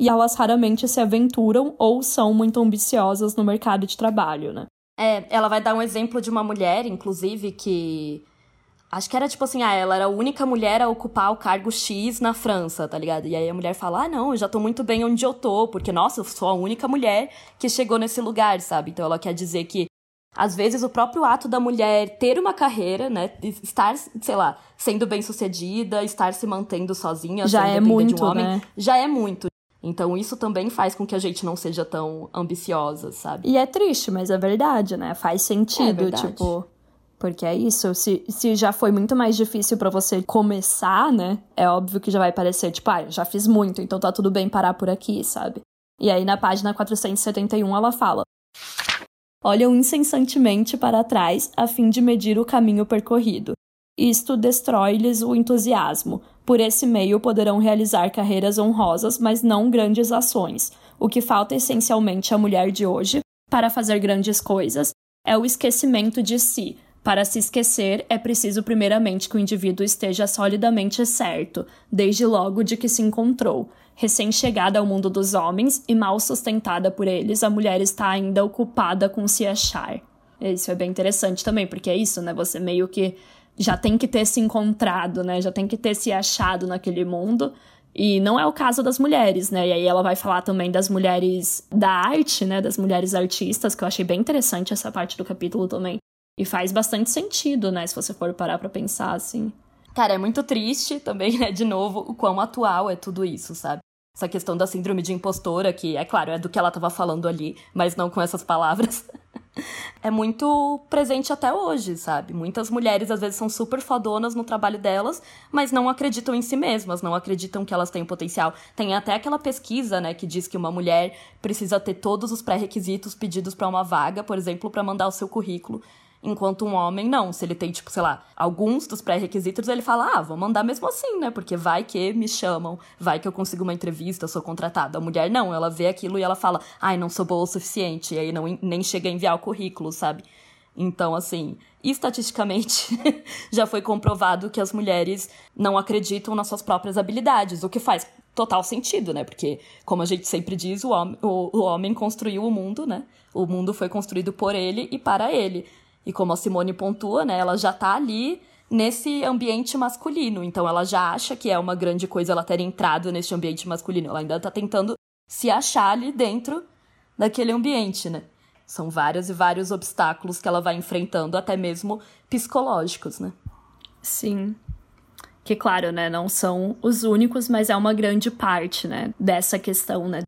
e elas raramente se aventuram ou são muito ambiciosas no mercado de trabalho, né? É, ela vai dar um exemplo de uma mulher, inclusive, que. Acho que era tipo assim, ah, ela era a única mulher a ocupar o cargo X na França, tá ligado? E aí a mulher fala, ah, não, eu já tô muito bem onde eu tô, porque, nossa, eu sou a única mulher que chegou nesse lugar, sabe? Então ela quer dizer que, às vezes, o próprio ato da mulher ter uma carreira, né? Estar, sei lá, sendo bem sucedida, estar se mantendo sozinha, já é muito, de um homem, né? já é muito. Então isso também faz com que a gente não seja tão ambiciosa, sabe? E é triste, mas é verdade, né? Faz sentido, é tipo. Porque é isso, se, se já foi muito mais difícil para você começar, né? É óbvio que já vai parecer, tipo, ah, já fiz muito, então tá tudo bem parar por aqui, sabe? E aí na página 471 ela fala: Olham incessantemente para trás a fim de medir o caminho percorrido. Isto destrói-lhes o entusiasmo, por esse meio poderão realizar carreiras honrosas, mas não grandes ações. O que falta essencialmente à mulher de hoje, para fazer grandes coisas, é o esquecimento de si. Para se esquecer, é preciso primeiramente que o indivíduo esteja solidamente certo, desde logo de que se encontrou. Recém-chegada ao mundo dos homens e mal sustentada por eles, a mulher está ainda ocupada com se achar. Isso é bem interessante também, porque é isso, né? Você meio que já tem que ter se encontrado, né? Já tem que ter se achado naquele mundo. E não é o caso das mulheres, né? E aí ela vai falar também das mulheres da arte, né? Das mulheres artistas, que eu achei bem interessante essa parte do capítulo também. E faz bastante sentido, né? Se você for parar pra pensar assim. Cara, é muito triste também, né? De novo, o quão atual é tudo isso, sabe? Essa questão da síndrome de impostora, que é claro, é do que ela tava falando ali, mas não com essas palavras. é muito presente até hoje, sabe? Muitas mulheres às vezes são super fodonas no trabalho delas, mas não acreditam em si mesmas, não acreditam que elas têm potencial. Tem até aquela pesquisa, né, que diz que uma mulher precisa ter todos os pré-requisitos pedidos para uma vaga, por exemplo, para mandar o seu currículo. Enquanto um homem, não. Se ele tem, tipo, sei lá, alguns dos pré-requisitos, ele fala, ah, vou mandar mesmo assim, né? Porque vai que me chamam, vai que eu consigo uma entrevista, sou contratada. A mulher, não, ela vê aquilo e ela fala, ai, não sou boa o suficiente. E aí não, nem chega a enviar o currículo, sabe? Então, assim, estatisticamente, já foi comprovado que as mulheres não acreditam nas suas próprias habilidades, o que faz total sentido, né? Porque, como a gente sempre diz, o homem, o, o homem construiu o mundo, né? O mundo foi construído por ele e para ele. E como a Simone pontua, né, ela já tá ali nesse ambiente masculino. Então ela já acha que é uma grande coisa ela ter entrado nesse ambiente masculino. Ela ainda tá tentando se achar ali dentro daquele ambiente, né? São vários e vários obstáculos que ela vai enfrentando, até mesmo psicológicos, né? Sim. Que, claro, né, não são os únicos, mas é uma grande parte, né, dessa questão, né,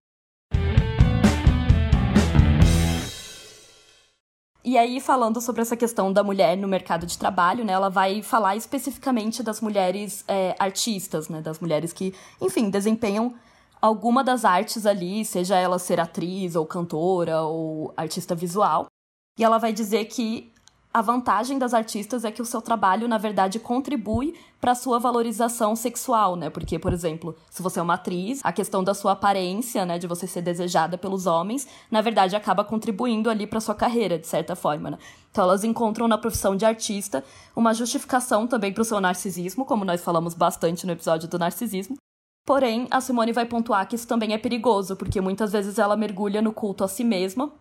E aí, falando sobre essa questão da mulher no mercado de trabalho, né, ela vai falar especificamente das mulheres é, artistas, né, das mulheres que, enfim, desempenham alguma das artes ali, seja ela ser atriz ou cantora ou artista visual. E ela vai dizer que a vantagem das artistas é que o seu trabalho, na verdade, contribui para sua valorização sexual, né? Porque, por exemplo, se você é uma atriz, a questão da sua aparência, né, de você ser desejada pelos homens, na verdade acaba contribuindo ali para sua carreira, de certa forma, né? Então elas encontram na profissão de artista uma justificação também para o seu narcisismo, como nós falamos bastante no episódio do narcisismo. Porém, a Simone vai pontuar que isso também é perigoso, porque muitas vezes ela mergulha no culto a si mesma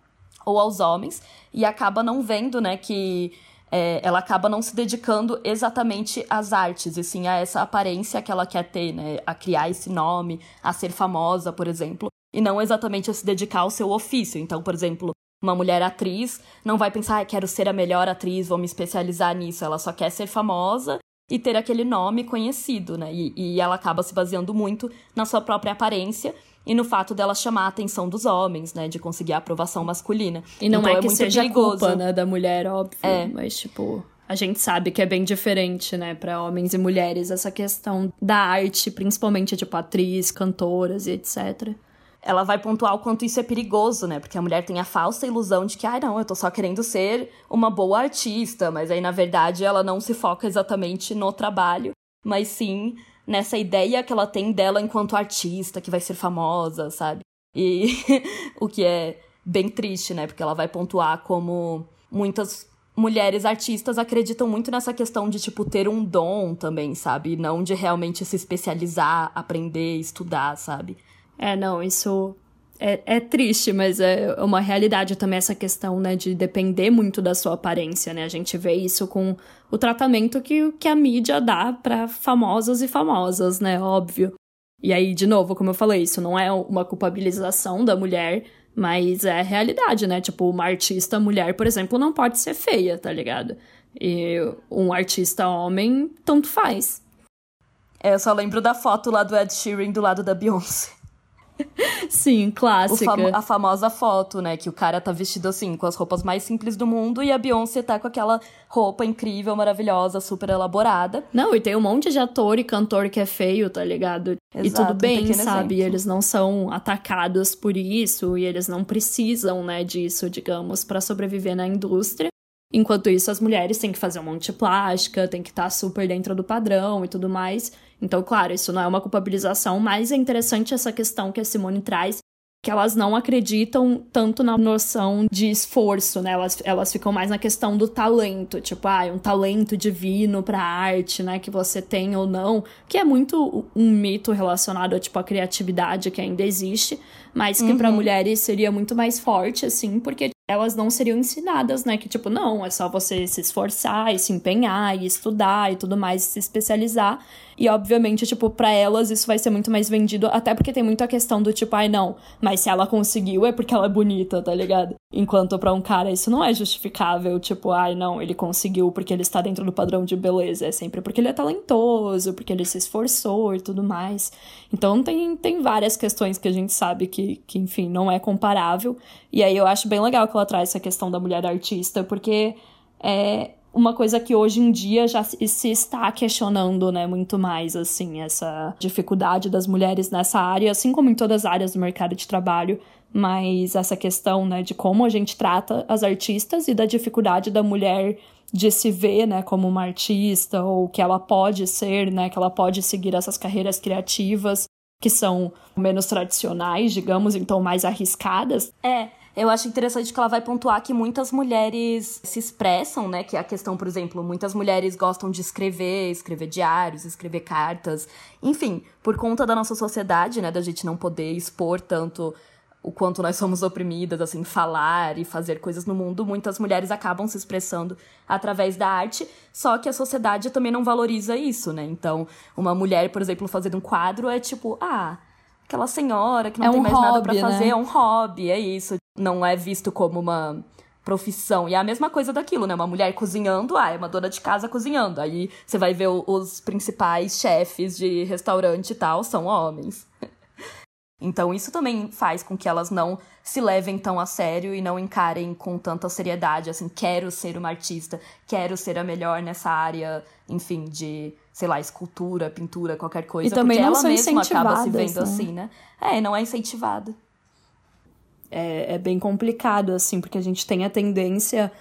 ou aos homens e acaba não vendo, né, que é, ela acaba não se dedicando exatamente às artes, e sim a essa aparência que ela quer ter, né, a criar esse nome, a ser famosa, por exemplo, e não exatamente a se dedicar ao seu ofício. Então, por exemplo, uma mulher atriz não vai pensar, ah, quero ser a melhor atriz, vou me especializar nisso. Ela só quer ser famosa e ter aquele nome conhecido, né? E, e ela acaba se baseando muito na sua própria aparência e no fato dela chamar a atenção dos homens, né? De conseguir a aprovação masculina. E não então, é que muito seja perigoso. culpa, né, da mulher, óbvio. É. Mas, tipo, a gente sabe que é bem diferente, né, para homens e mulheres, essa questão da arte, principalmente, tipo, atriz, cantoras e etc. ela vai pontuar o quanto isso é perigoso, né? Porque a mulher tem a falsa ilusão de que, ai, não, eu tô só querendo ser uma boa artista, mas aí, na verdade, ela não se foca exatamente no trabalho, mas sim nessa ideia que ela tem dela enquanto artista, que vai ser famosa, sabe? E o que é bem triste, né? Porque ela vai pontuar como muitas mulheres artistas acreditam muito nessa questão de, tipo, ter um dom também, sabe? Não de realmente se especializar, aprender, estudar, sabe? É, não, isso é, é triste, mas é uma realidade também essa questão, né, de depender muito da sua aparência, né? A gente vê isso com o tratamento que, que a mídia dá para famosos e famosas, né? Óbvio. E aí, de novo, como eu falei, isso não é uma culpabilização da mulher, mas é realidade, né? Tipo, uma artista mulher, por exemplo, não pode ser feia, tá ligado? E um artista homem, tanto faz. É, eu só lembro da foto lá do Ed Sheeran do lado da Beyoncé. Sim, clássica. famo- a famosa foto, né? Que o cara tá vestido assim, com as roupas mais simples do mundo, e a Beyoncé tá com aquela roupa incrível, maravilhosa, super elaborada. Não, e tem um monte de ator e cantor que é feio, tá ligado? e Exato, tudo um bem, pequeno sabe? E exemplo. eles não são atacados por isso, e eles não precisam, né, disso, digamos, pra sobreviver na indústria. Enquanto isso, as mulheres têm que fazer um monte de plástica, têm que estar super dentro do padrão e tudo mais. Então, claro, isso não é uma culpabilização, mas é interessante essa questão que a Simone traz, que elas não acreditam tanto na noção de esforço, né? Elas, elas ficam mais na questão do talento, tipo, ah, um talento divino pra arte, né? Que você tem ou não, que é muito um mito relacionado tipo, a criatividade que ainda existe, mas que pra mulheres seria muito mais forte, assim, porque elas não seriam ensinadas, né? Que, tipo, não, é só você se esforçar e se empenhar e estudar e tudo mais, se especializar. E, obviamente, tipo, pra elas isso vai ser muito mais vendido, até porque tem muito a questão do tipo, ai, não, mas se ela conseguiu é porque ela é bonita, tá ligado? Enquanto pra um cara isso não é justificável, tipo, ai, não, ele conseguiu porque ele está dentro do padrão de beleza. É sempre porque ele é talentoso, porque ele se esforçou e tudo mais. Então tem, tem várias questões que a gente sabe que, que, enfim, não é comparável. E aí eu acho bem legal que ela traz essa questão da mulher artista, porque é uma coisa que hoje em dia já se está questionando, né, muito mais, assim, essa dificuldade das mulheres nessa área, assim como em todas as áreas do mercado de trabalho, mas essa questão, né, de como a gente trata as artistas e da dificuldade da mulher de se ver, né, como uma artista ou que ela pode ser, né, que ela pode seguir essas carreiras criativas que são menos tradicionais, digamos, então mais arriscadas. É, eu acho interessante que ela vai pontuar que muitas mulheres se expressam, né? Que é a questão, por exemplo, muitas mulheres gostam de escrever, escrever diários, escrever cartas. Enfim, por conta da nossa sociedade, né? Da gente não poder expor tanto o quanto nós somos oprimidas, assim, falar e fazer coisas no mundo, muitas mulheres acabam se expressando através da arte, só que a sociedade também não valoriza isso, né? Então, uma mulher, por exemplo, fazendo um quadro é tipo, ah, aquela senhora que não É tem um mais nada pra hobby, fazer, né? é um hobby, é isso. Não é visto como uma profissão. E é a mesma coisa daquilo, né? Uma mulher cozinhando, ah, é uma dona de casa cozinhando. Aí você vai ver os principais chefes de restaurante e tal, são homens. Então isso também faz com que elas não se levem tão a sério e não encarem com tanta seriedade, assim, quero ser uma artista, quero ser a melhor nessa área, enfim, de, sei lá, escultura, pintura, qualquer coisa, E também porque não ela são mesma acaba se vendo né? assim, né? É, não é incentivada. É, é bem complicado, assim, porque a gente tem a tendência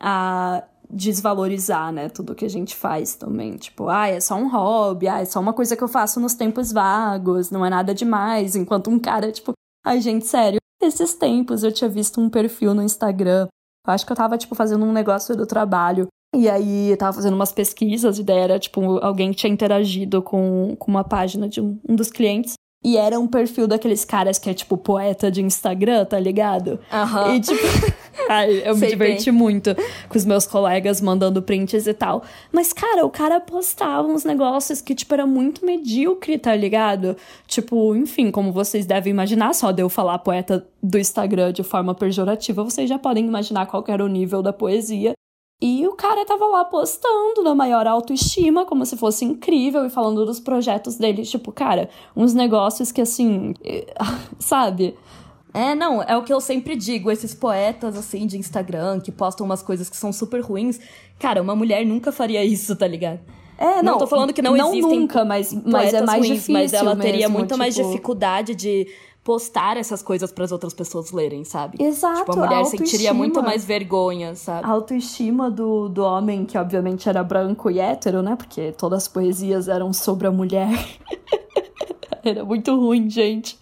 a desvalorizar, né, tudo que a gente faz também. Tipo, ah, é só um hobby, ah, é só uma coisa que eu faço nos tempos vagos, não é nada demais. Enquanto um cara, tipo, ai, gente, sério, esses tempos eu tinha visto um perfil no Instagram. Eu acho que eu tava, tipo, fazendo um negócio do trabalho. E aí eu tava fazendo umas pesquisas, e daí era, tipo, alguém tinha interagido com, com uma página de um, um dos clientes. E era um perfil daqueles caras que é, tipo, poeta de Instagram, tá ligado? Aham. E, tipo, ai, eu me Sei diverti muito com os meus colegas mandando prints e tal. Mas, cara, o cara postava uns negócios que, tipo, era muito medíocre, tá ligado? Tipo, enfim, como vocês devem imaginar, só de eu falar poeta do Instagram de forma pejorativa, vocês já podem imaginar qual era o nível da poesia. E o cara tava lá postando na maior autoestima, como se fosse incrível, e falando dos projetos dele. Tipo, cara, uns negócios que assim. Sabe? É, não, é o que eu sempre digo, esses poetas assim de Instagram que postam umas coisas que são super ruins. Cara, uma mulher nunca faria isso, tá ligado? É, não, não tô falando que não, não existem nunca, mas, mas é mais ruins, difícil mas ela teria mesmo, mais tipo- dificuldade de postar essas coisas para as outras pessoas lerem, sabe? Exato, Tipo, a mulher a sentiria muito mais vergonha, sabe? A autoestima do, do homem, que obviamente era branco e hétero, né? Porque todas as poesias eram sobre a mulher. era muito ruim, gente.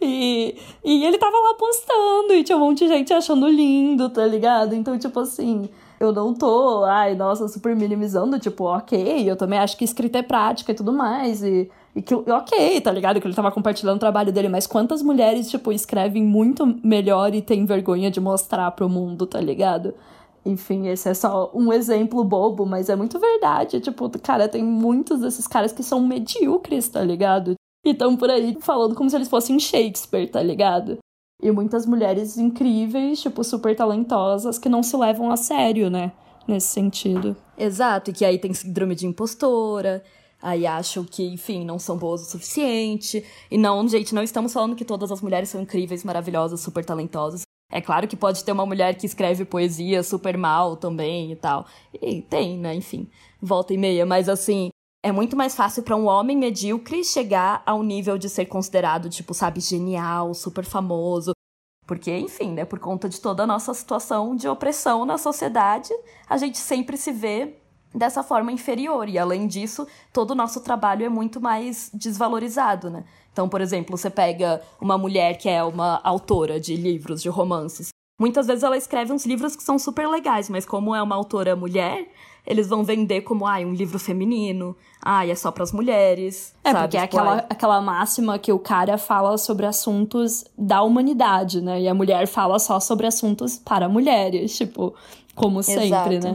E, e ele tava lá postando, e tinha um monte de gente achando lindo, tá ligado? Então, tipo assim, eu não tô, ai, nossa, super minimizando, tipo, ok, eu também acho que escrita é prática e tudo mais, e, e que, ok, tá ligado? Que ele tava compartilhando o trabalho dele, mas quantas mulheres, tipo, escrevem muito melhor e têm vergonha de mostrar pro mundo, tá ligado? Enfim, esse é só um exemplo bobo, mas é muito verdade. Tipo, cara, tem muitos desses caras que são medíocres, tá ligado? E estão por aí falando como se eles fossem Shakespeare, tá ligado? E muitas mulheres incríveis, tipo, super talentosas, que não se levam a sério, né? Nesse sentido. Exato, e que aí tem síndrome de impostora, aí acham que, enfim, não são boas o suficiente. E não, gente, não estamos falando que todas as mulheres são incríveis, maravilhosas, super talentosas. É claro que pode ter uma mulher que escreve poesia super mal também e tal. E tem, né? Enfim, volta e meia. Mas assim, é muito mais fácil para um homem medíocre chegar ao nível de ser considerado, tipo, sabe, genial, super famoso. Porque, enfim, né, por conta de toda a nossa situação de opressão na sociedade, a gente sempre se vê dessa forma inferior. E além disso, todo o nosso trabalho é muito mais desvalorizado, né? Então, por exemplo, você pega uma mulher que é uma autora de livros, de romances. Muitas vezes ela escreve uns livros que são super legais, mas como é uma autora mulher, eles vão vender como, ai, um livro feminino, ai, é só pras mulheres. É, sabe? porque é Tipo, aquela, aquela máxima que o cara fala sobre assuntos da humanidade, né? E a mulher fala só sobre assuntos para mulheres, tipo, como sempre, Exato. né?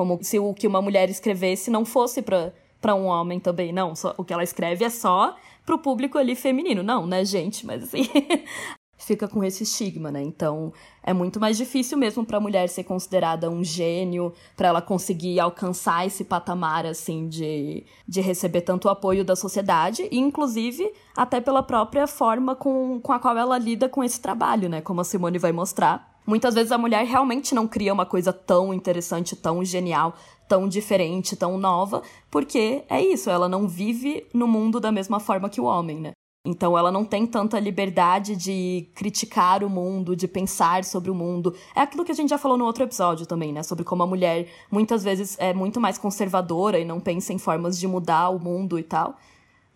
Como se o que uma mulher escrevesse não fosse pra, pra um homem também. Não, só, o que ela escreve é só pro público ali feminino. Não, né, gente? Mas assim. fica com esse estigma, né? Então, é muito mais difícil mesmo pra mulher ser considerada um gênio, pra ela conseguir alcançar esse patamar assim de, de receber tanto o apoio da sociedade e inclusive até pela própria forma com, com a qual ela lida com esse trabalho, né? Como a Simone vai mostrar. Muitas vezes a mulher realmente não cria uma coisa tão interessante, tão genial, tão diferente, tão nova, porque é isso, ela não vive no mundo da mesma forma que o homem, né? Então ela não tem tanta liberdade de criticar o mundo, de pensar sobre o mundo. É aquilo que a gente já falou no outro episódio também, né? Sobre como a mulher muitas vezes é muito mais conservadora e não pensa em formas de mudar o mundo e tal.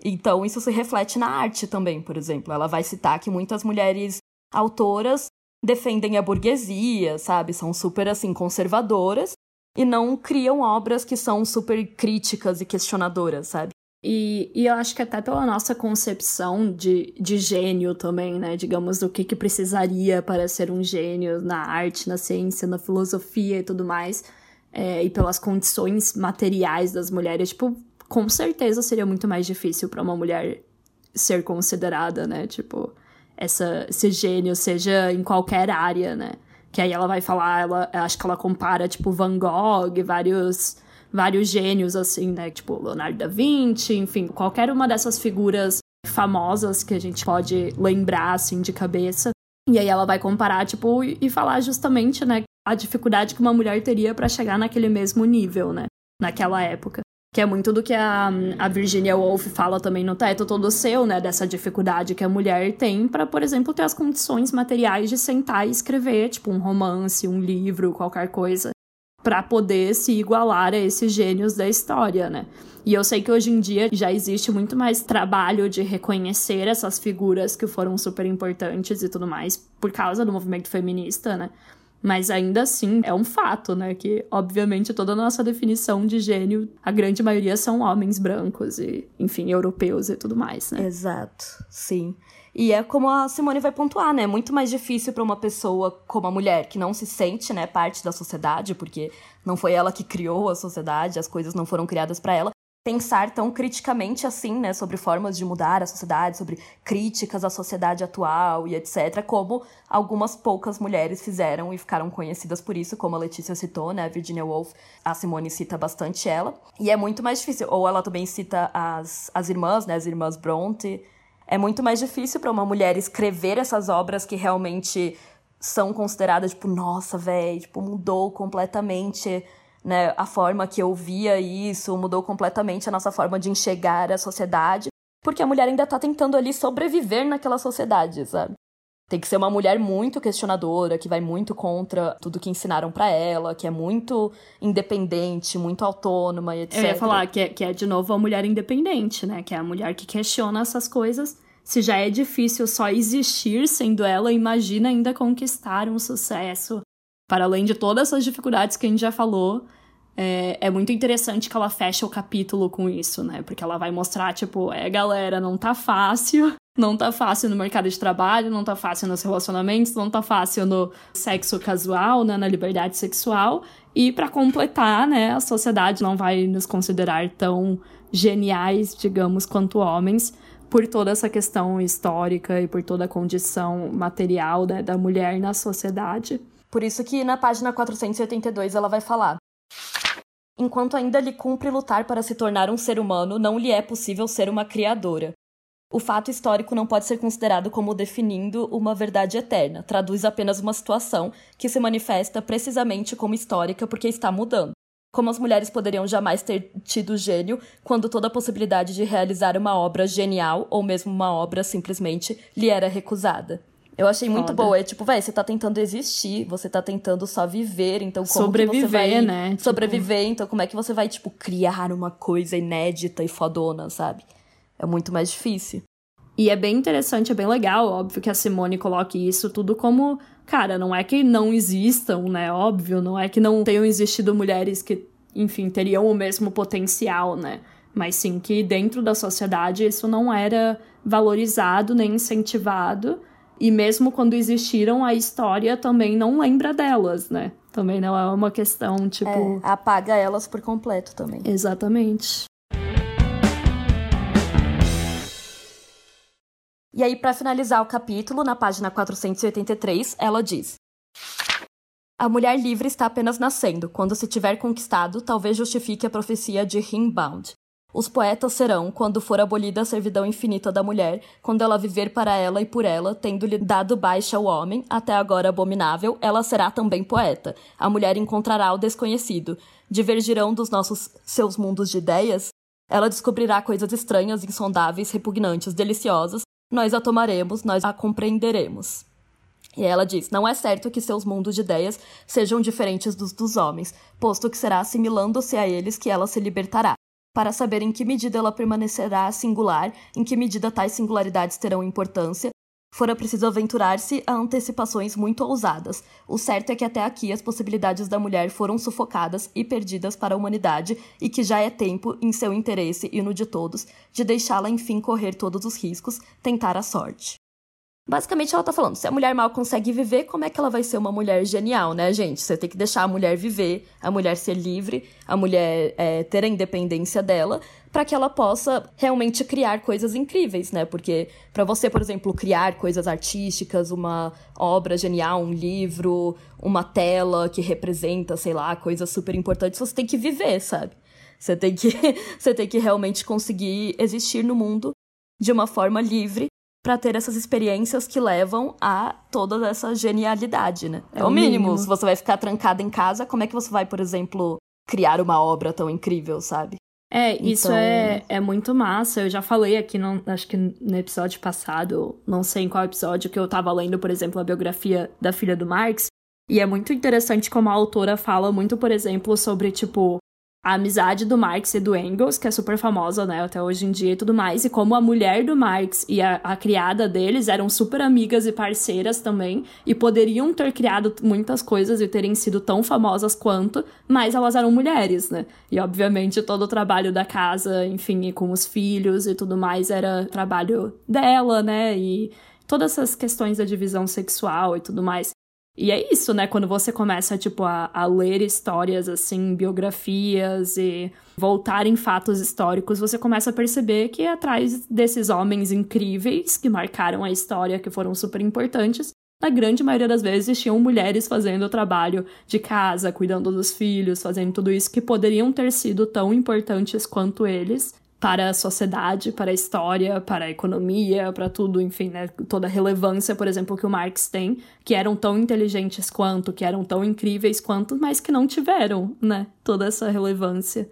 Então isso se reflete na arte também, por exemplo. Ela vai citar que muitas mulheres autoras defendem a burguesia, sabe? São super assim conservadoras e não criam obras que são super críticas e questionadoras, sabe? E, e eu acho que até pela nossa concepção de, de gênio também, né? Digamos, do que, que precisaria para ser um gênio na arte, na ciência, na filosofia e tudo mais, é, e pelas condições materiais das mulheres, tipo, com certeza seria muito mais difícil para uma mulher ser considerada, né? Tipo, essa, esse gênio, seja em qualquer área, né? Que aí ela vai falar, ela, acho que ela compara, tipo, Van Gogh, vários vários gênios, assim, né? Tipo, Leonardo da Vinci, enfim, qualquer uma dessas figuras famosas que a gente pode lembrar, assim, de cabeça. E aí ela vai comparar, tipo, e falar justamente, né, a dificuldade que uma mulher teria para chegar naquele mesmo nível, né? Naquela época. Que é muito do que a, a Virginia Woolf fala também no Teto Todo Seu, né? Dessa dificuldade que a mulher tem para, por exemplo, ter as condições materiais de sentar e escrever, tipo, um romance, um livro, qualquer coisa para poder se igualar a esses gênios da história, né? E eu sei que hoje em dia já existe muito mais trabalho de reconhecer essas figuras que foram super importantes e tudo mais por causa do movimento feminista, né? Mas ainda assim é um fato, né? Que obviamente toda a nossa definição de gênio, a grande maioria são homens brancos e, enfim, europeus e tudo mais, né? Exato, sim. E é como a Simone vai pontuar, né? É muito mais difícil para uma pessoa como a mulher, que não se sente, né, parte da sociedade, porque não foi ela que criou a sociedade, as coisas não foram criadas para ela. Pensar tão criticamente assim, né, sobre formas de mudar a sociedade, sobre críticas à sociedade atual e etc, como algumas poucas mulheres fizeram e ficaram conhecidas por isso, como a Letícia citou, né, a Virginia Woolf, a Simone cita bastante ela, e é muito mais difícil, ou ela também cita as, as irmãs, né, as irmãs Bronte, é muito mais difícil para uma mulher escrever essas obras que realmente são consideradas, tipo, nossa, velho, tipo, mudou completamente né, a forma que eu via isso, mudou completamente a nossa forma de enxergar a sociedade, porque a mulher ainda tá tentando ali sobreviver naquela sociedade, sabe? Tem que ser uma mulher muito questionadora, que vai muito contra tudo que ensinaram para ela, que é muito independente, muito autônoma e etc. Eu ia falar que é, que é, de novo, a mulher independente, né? Que é a mulher que questiona essas coisas. Se já é difícil só existir sendo ela, imagina ainda conquistar um sucesso. Para além de todas essas dificuldades que a gente já falou, é, é, muito interessante que ela fecha o capítulo com isso, né? Porque ela vai mostrar, tipo, é, galera, não tá fácil. Não tá fácil no mercado de trabalho, não tá fácil nos relacionamentos, não tá fácil no sexo casual, né, na liberdade sexual. E para completar, né, a sociedade não vai nos considerar tão geniais, digamos, quanto homens, por toda essa questão histórica e por toda a condição material né, da mulher na sociedade. Por isso que na página 482 ela vai falar: Enquanto ainda lhe cumpre lutar para se tornar um ser humano, não lhe é possível ser uma criadora. O fato histórico não pode ser considerado como definindo uma verdade eterna, traduz apenas uma situação que se manifesta precisamente como histórica porque está mudando. Como as mulheres poderiam jamais ter tido gênio quando toda a possibilidade de realizar uma obra genial ou mesmo uma obra simplesmente lhe era recusada. Eu achei muito Foda. boa. É tipo, velho, você tá tentando existir, você tá tentando só viver, então como Sobreviver, que você vai né? Tipo, sobreviver, tipo... então como é que você vai, tipo, criar uma coisa inédita e fodona, sabe? É muito mais difícil. E é bem interessante, é bem legal, óbvio que a Simone coloque isso tudo como, cara, não é que não existam, né? Óbvio, não é que não tenham existido mulheres que, enfim, teriam o mesmo potencial, né? Mas sim que dentro da sociedade isso não era valorizado nem incentivado. E mesmo quando existiram, a história também não lembra delas, né? Também não é uma questão, tipo. É, apaga elas por completo também. Exatamente. E aí, para finalizar o capítulo, na página 483, ela diz: A mulher livre está apenas nascendo. Quando se tiver conquistado, talvez justifique a profecia de Himbound. Os poetas serão, quando for abolida a servidão infinita da mulher, quando ela viver para ela e por ela, tendo-lhe dado baixa ao homem, até agora abominável, ela será também poeta. A mulher encontrará o desconhecido. Divergirão dos nossos seus mundos de ideias? Ela descobrirá coisas estranhas, insondáveis, repugnantes, deliciosas. Nós a tomaremos, nós a compreenderemos. E ela diz: Não é certo que seus mundos de ideias sejam diferentes dos dos homens, posto que será assimilando-se a eles que ela se libertará para saber em que medida ela permanecerá singular, em que medida tais singularidades terão importância, fora preciso aventurar-se a antecipações muito ousadas. O certo é que até aqui as possibilidades da mulher foram sufocadas e perdidas para a humanidade e que já é tempo, em seu interesse e no de todos, de deixá-la enfim correr todos os riscos, tentar a sorte. Basicamente, ela tá falando: se a mulher mal consegue viver, como é que ela vai ser uma mulher genial, né, gente? Você tem que deixar a mulher viver, a mulher ser livre, a mulher é, ter a independência dela, para que ela possa realmente criar coisas incríveis, né? Porque para você, por exemplo, criar coisas artísticas, uma obra genial, um livro, uma tela que representa, sei lá, coisas super importantes, você tem que viver, sabe? Você tem que, você tem que realmente conseguir existir no mundo de uma forma livre para ter essas experiências que levam a toda essa genialidade, né? É, é o mínimo. mínimo. Se você vai ficar trancada em casa, como é que você vai, por exemplo, criar uma obra tão incrível, sabe? É, isso então... é, é muito massa. Eu já falei aqui, no, acho que no episódio passado, não sei em qual episódio, que eu tava lendo, por exemplo, a biografia da filha do Marx. E é muito interessante como a autora fala muito, por exemplo, sobre, tipo, a amizade do Marx e do Engels, que é super famosa, né, até hoje em dia e tudo mais, e como a mulher do Marx e a, a, criada deles eram super amigas e parceiras também, e poderiam ter criado muitas coisas e terem sido tão famosas quanto, mas elas eram mulheres, né? E obviamente todo o trabalho da casa, enfim, com os filhos e tudo mais era trabalho dela, né? E todas essas questões da divisão sexual e tudo mais. E é isso, né? Quando você começa, tipo, a, a, ler histórias, assim, biografias e voltar em fatos históricos, você começa a perceber que atrás desses homens incríveis que marcaram a história, que foram super importantes, na grande maioria das vezes tinham mulheres fazendo o trabalho de casa, cuidando dos filhos, fazendo tudo isso que poderiam ter sido tão importantes quanto eles para a sociedade, para a história, para a economia, para tudo, enfim, né? Toda a relevância, por exemplo, que o Marx tem, que eram tão inteligentes quanto, que eram tão incríveis quanto, mas que não tiveram, né? Toda essa relevância.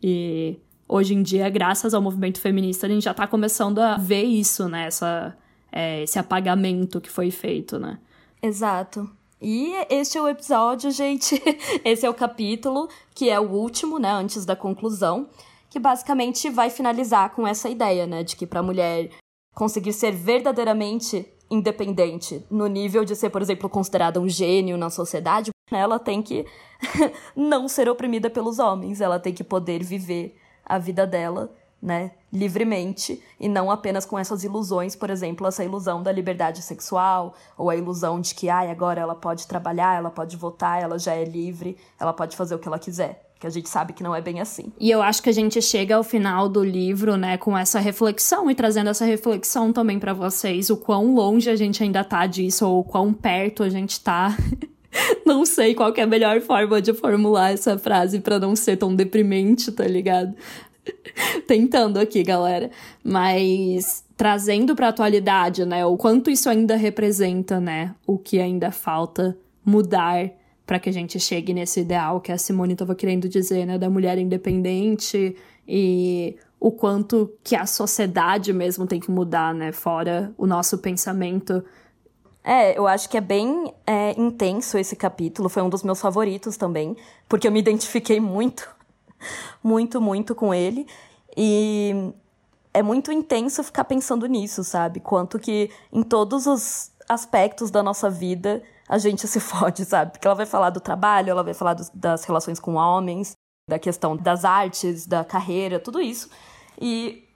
E hoje em dia, graças ao movimento feminista, a gente já tá começando a ver isso, né? Essa, é, esse apagamento que foi feito, né? Exato. E este é o episódio, gente. Esse é o capítulo, que é o último, né? Antes da conclusão que basicamente vai finalizar com essa ideia, né, de que para a mulher conseguir ser verdadeiramente independente no nível de ser, por exemplo, considerada um gênio na sociedade, ela tem que não ser oprimida pelos homens, ela tem que poder viver a vida dela, né, livremente e não apenas com essas ilusões, por exemplo, essa ilusão da liberdade sexual ou a ilusão de que ai, agora ela pode trabalhar, ela pode votar, ela já é livre, ela pode fazer o que ela quiser que a gente sabe que não é bem assim. E eu acho que a gente chega ao final do livro, né, com essa reflexão e trazendo essa reflexão também para vocês, o quão longe a gente ainda tá disso ou o quão perto a gente tá. não sei qual é a melhor forma de formular essa frase para não ser tão deprimente, tá ligado? Tentando aqui, galera. Mas trazendo para atualidade, né, o quanto isso ainda representa, né, o que ainda falta mudar para que a gente chegue nesse ideal que a Simone estava querendo dizer, né, da mulher independente e o quanto que a sociedade mesmo tem que mudar, né, fora o nosso pensamento. É, eu acho que é bem é, intenso esse capítulo, foi um dos meus favoritos também, porque eu me identifiquei muito, muito, muito com ele. E é muito intenso ficar pensando nisso, sabe? Quanto que em todos os aspectos da nossa vida a gente se fode, sabe? Porque ela vai falar do trabalho, ela vai falar do, das relações com homens, da questão das artes, da carreira, tudo isso. E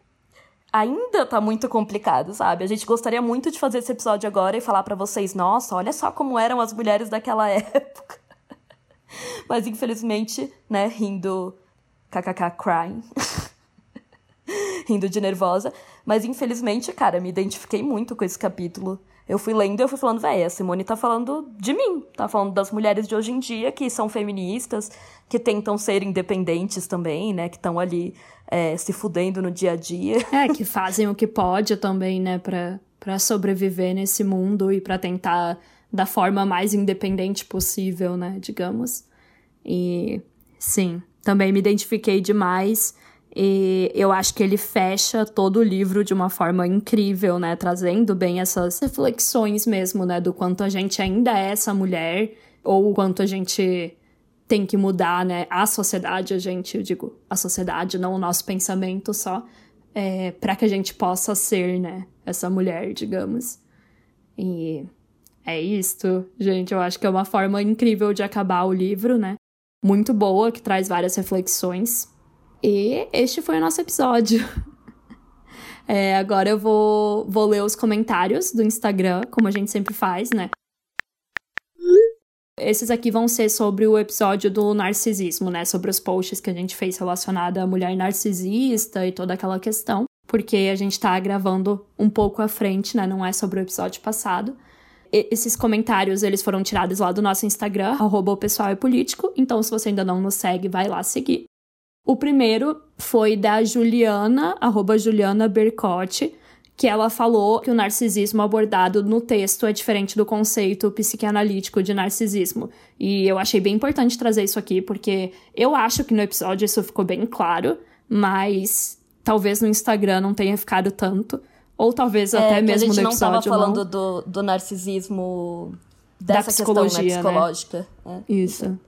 ainda tá muito complicado, sabe? A gente gostaria muito de fazer esse episódio agora e falar para vocês, nossa, olha só como eram as mulheres daquela época. Mas infelizmente, né, rindo kkk crying. rindo de nervosa, mas infelizmente, cara, me identifiquei muito com esse capítulo eu fui lendo e eu fui falando, véi, a Simone tá falando de mim, tá falando das mulheres de hoje em dia que são feministas, que tentam ser independentes também, né, que estão ali é, se fudendo no dia a dia. É, que fazem o que pode também, né, pra, pra sobreviver nesse mundo e para tentar da forma mais independente possível, né, digamos. E sim, também me identifiquei demais e eu acho que ele fecha todo o livro de uma forma incrível, né? Trazendo bem essas reflexões mesmo, né? Do quanto a gente ainda é essa mulher, ou o quanto a gente tem que mudar, né? A sociedade, a gente, eu digo, a sociedade, não o nosso pensamento só, é, para que a gente possa ser, né? Essa mulher, digamos. E é isto, gente. Eu acho que é uma forma incrível de acabar o livro, né? Muito boa, que traz várias reflexões. E este foi o nosso episódio. É, agora eu vou, vou ler os comentários do Instagram, como a gente sempre faz, né? Esses aqui vão ser sobre o episódio do narcisismo, né? Sobre os posts que a gente fez relacionado à mulher narcisista e toda aquela questão. Porque a gente tá gravando um pouco à frente, né? Não é sobre o episódio passado. E esses comentários, eles foram tirados lá do nosso Instagram, arroba o pessoal é político. Então, se você ainda não nos segue, vai lá seguir. O primeiro foi da Juliana, arroba Juliana Bercotti, que ela falou que o narcisismo abordado no texto é diferente do conceito psicanalítico de narcisismo. E eu achei bem importante trazer isso aqui, porque eu acho que no episódio isso ficou bem claro, mas talvez no Instagram não tenha ficado tanto. Ou talvez é, até mesmo no episódio. A gente não estava falando não. Do, do narcisismo dessa da psicologia, questão né, psicológica. Né? É. Isso.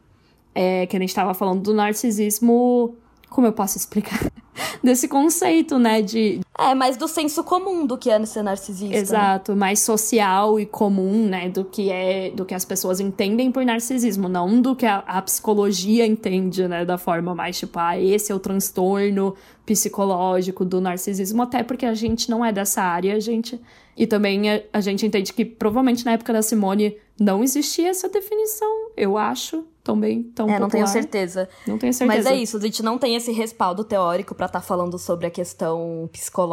É, que a gente estava falando do narcisismo como eu posso explicar? Desse conceito, né, de... É, mais do senso comum do que é ser narcisista. Né? Exato, né? mais social e comum, né, do que é, do que as pessoas entendem por narcisismo, não do que a, a psicologia entende, né, da forma mais, tipo, ah, esse é o transtorno psicológico do narcisismo, até porque a gente não é dessa área, a gente. E também a, a gente entende que provavelmente na época da Simone não existia essa definição, eu acho, também tão É, popular. não tenho certeza. Não tenho certeza. Mas é isso, a gente não tem esse respaldo teórico pra estar falando sobre a questão psicológica,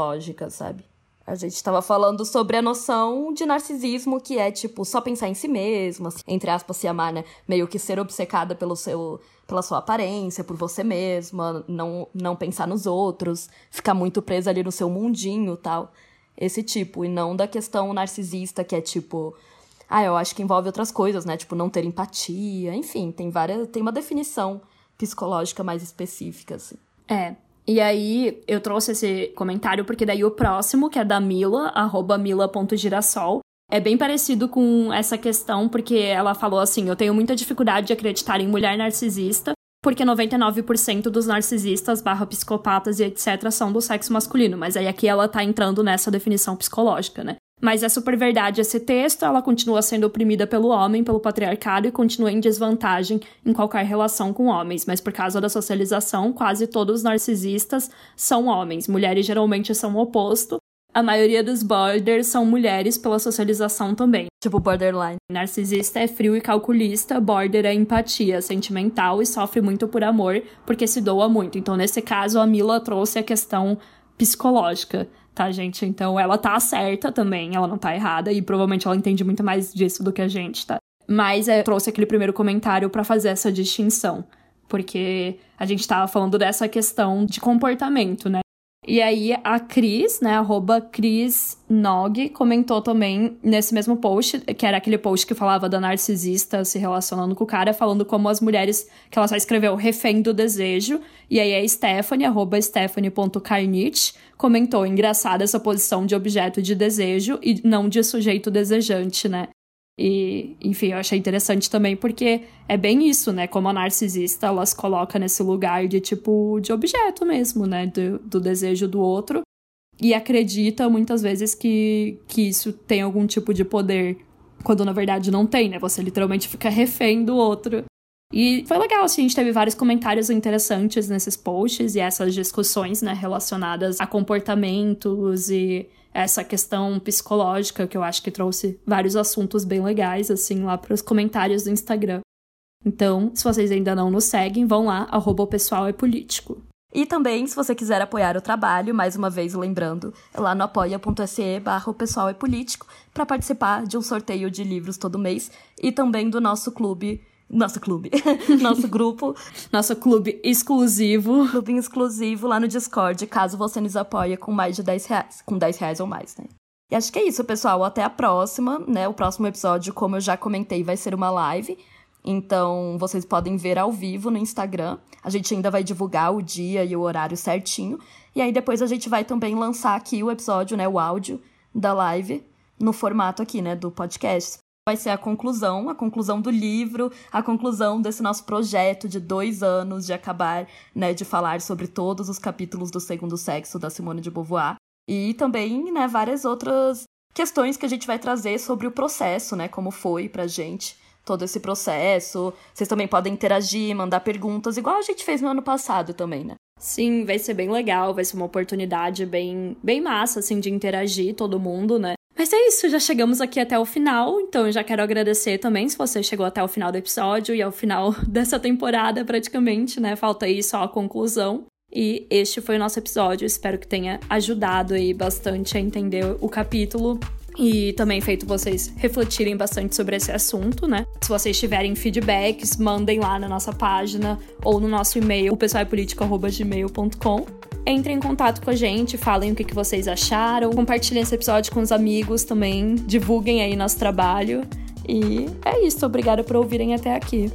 sabe? A gente tava falando sobre a noção de narcisismo, que é, tipo, só pensar em si mesma, assim, entre aspas, se amar, né? Meio que ser obcecada pelo seu, pela sua aparência, por você mesma, não, não pensar nos outros, ficar muito presa ali no seu mundinho tal. Esse tipo, e não da questão narcisista, que é tipo. Ah, eu acho que envolve outras coisas, né? Tipo, não ter empatia, enfim, tem várias. Tem uma definição psicológica mais específica, assim. É. E aí, eu trouxe esse comentário porque daí o próximo, que é da Mila, arroba mila.girassol, é bem parecido com essa questão, porque ela falou assim: eu tenho muita dificuldade de acreditar em mulher narcisista, porque 99% dos narcisistas, barra psicopatas e etc. são do sexo masculino. Mas aí aqui ela tá entrando nessa definição psicológica, né? Mas é super verdade esse texto, ela continua sendo oprimida pelo homem, pelo patriarcado, e continua em desvantagem em qualquer relação com homens. Mas por causa da socialização, quase todos os narcisistas são homens. Mulheres geralmente são o oposto. A maioria dos borders são mulheres pela socialização também. Tipo, borderline. Narcisista é frio e calculista, border é empatia, sentimental e sofre muito por amor, porque se doa muito. Então, nesse caso, a Mila trouxe a questão psicológica, tá, gente? Então, ela tá certa também, ela não tá errada, e provavelmente ela entende muito mais disso do que a gente, tá? Mas é, trouxe aquele primeiro comentário para fazer essa distinção, porque a gente tava falando dessa questão de comportamento, né? E aí a Cris, né, arroba Cris Nog, comentou também nesse mesmo post, que era aquele post que falava da narcisista se relacionando com o cara, falando como as mulheres, que ela só escreveu refém do desejo. E aí a Stephanie, arroba stephanie.carnich, comentou, engraçada essa posição de objeto de desejo e não de sujeito desejante, né? E, enfim, eu achei interessante também porque é bem isso, né? Como a narcisista, ela se coloca nesse lugar de tipo de objeto mesmo, né? Do, do desejo do outro. E acredita muitas vezes que, que isso tem algum tipo de poder, quando na verdade não tem, né? Você literalmente fica refém do outro. E foi legal, assim, a gente teve vários comentários interessantes nesses posts e essas discussões, né, relacionadas a comportamentos e essa questão psicológica que eu acho que trouxe vários assuntos bem legais, assim, lá para os comentários do Instagram. Então, se vocês ainda não nos seguem, vão lá, arroba pessoal é político. E também, se você quiser apoiar o trabalho, mais uma vez lembrando, é lá no apoia.se barra pessoal é político, para participar de um sorteio de livros todo mês e também do nosso clube nosso clube, nosso grupo, Nosso clube exclusivo. clube exclusivo lá no Discord, caso você nos apoie com mais de 10 reais, com 10 reais ou mais, né? E acho que é isso, pessoal. Até a próxima, né? O próximo episódio, como eu já comentei, vai ser uma live. Então, vocês podem ver ao vivo no Instagram. A gente ainda vai divulgar o dia e o horário certinho. E aí, depois a gente vai também lançar aqui o episódio, né? O áudio da live no formato aqui, né? Do podcast. Vai ser a conclusão, a conclusão do livro, a conclusão desse nosso projeto de dois anos de acabar, né? De falar sobre todos os capítulos do Segundo Sexo da Simone de Beauvoir. E também, né? Várias outras questões que a gente vai trazer sobre o processo, né? Como foi pra gente todo esse processo. Vocês também podem interagir, mandar perguntas, igual a gente fez no ano passado também, né? Sim, vai ser bem legal, vai ser uma oportunidade bem, bem massa, assim, de interagir todo mundo, né? Mas é isso, já chegamos aqui até o final, então eu já quero agradecer também se você chegou até o final do episódio e ao final dessa temporada praticamente, né? Falta aí só a conclusão. E este foi o nosso episódio, espero que tenha ajudado aí bastante a entender o capítulo e também feito vocês refletirem bastante sobre esse assunto, né? Se vocês tiverem feedbacks, mandem lá na nossa página ou no nosso e-mail, o pessoalpolitico.gmail.com. Entrem em contato com a gente, falem o que, que vocês acharam, compartilhem esse episódio com os amigos também, divulguem aí nosso trabalho. E é isso, obrigada por ouvirem até aqui.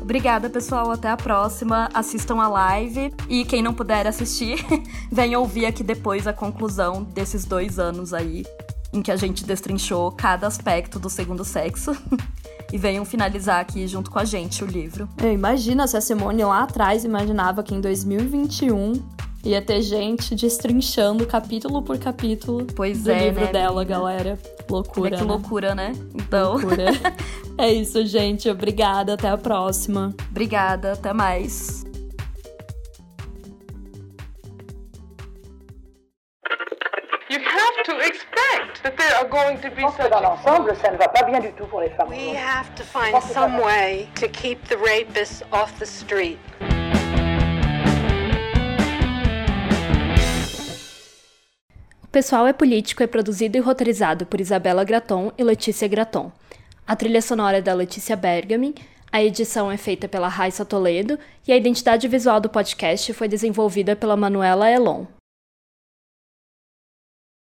Obrigada, pessoal. Até a próxima. Assistam a live. E quem não puder assistir, venha ouvir aqui depois a conclusão desses dois anos aí, em que a gente destrinchou cada aspecto do segundo sexo. e venham finalizar aqui junto com a gente o livro. É, imagina se a Simone lá atrás imaginava que em 2021 ia ter gente destrinchando capítulo por capítulo Pois do é, livro né, dela, amiga? galera. Loucura. Olha que né? loucura, né? Então, Loucura. é isso, gente. Obrigada. Até a próxima. obrigada. Até mais. We have to find some way to keep the rapists off the street. Pessoal é Político é produzido e roteirizado por Isabela Graton e Letícia Graton. A trilha sonora é da Letícia Bergamin, a edição é feita pela Raissa Toledo e a identidade visual do podcast foi desenvolvida pela Manuela Elon.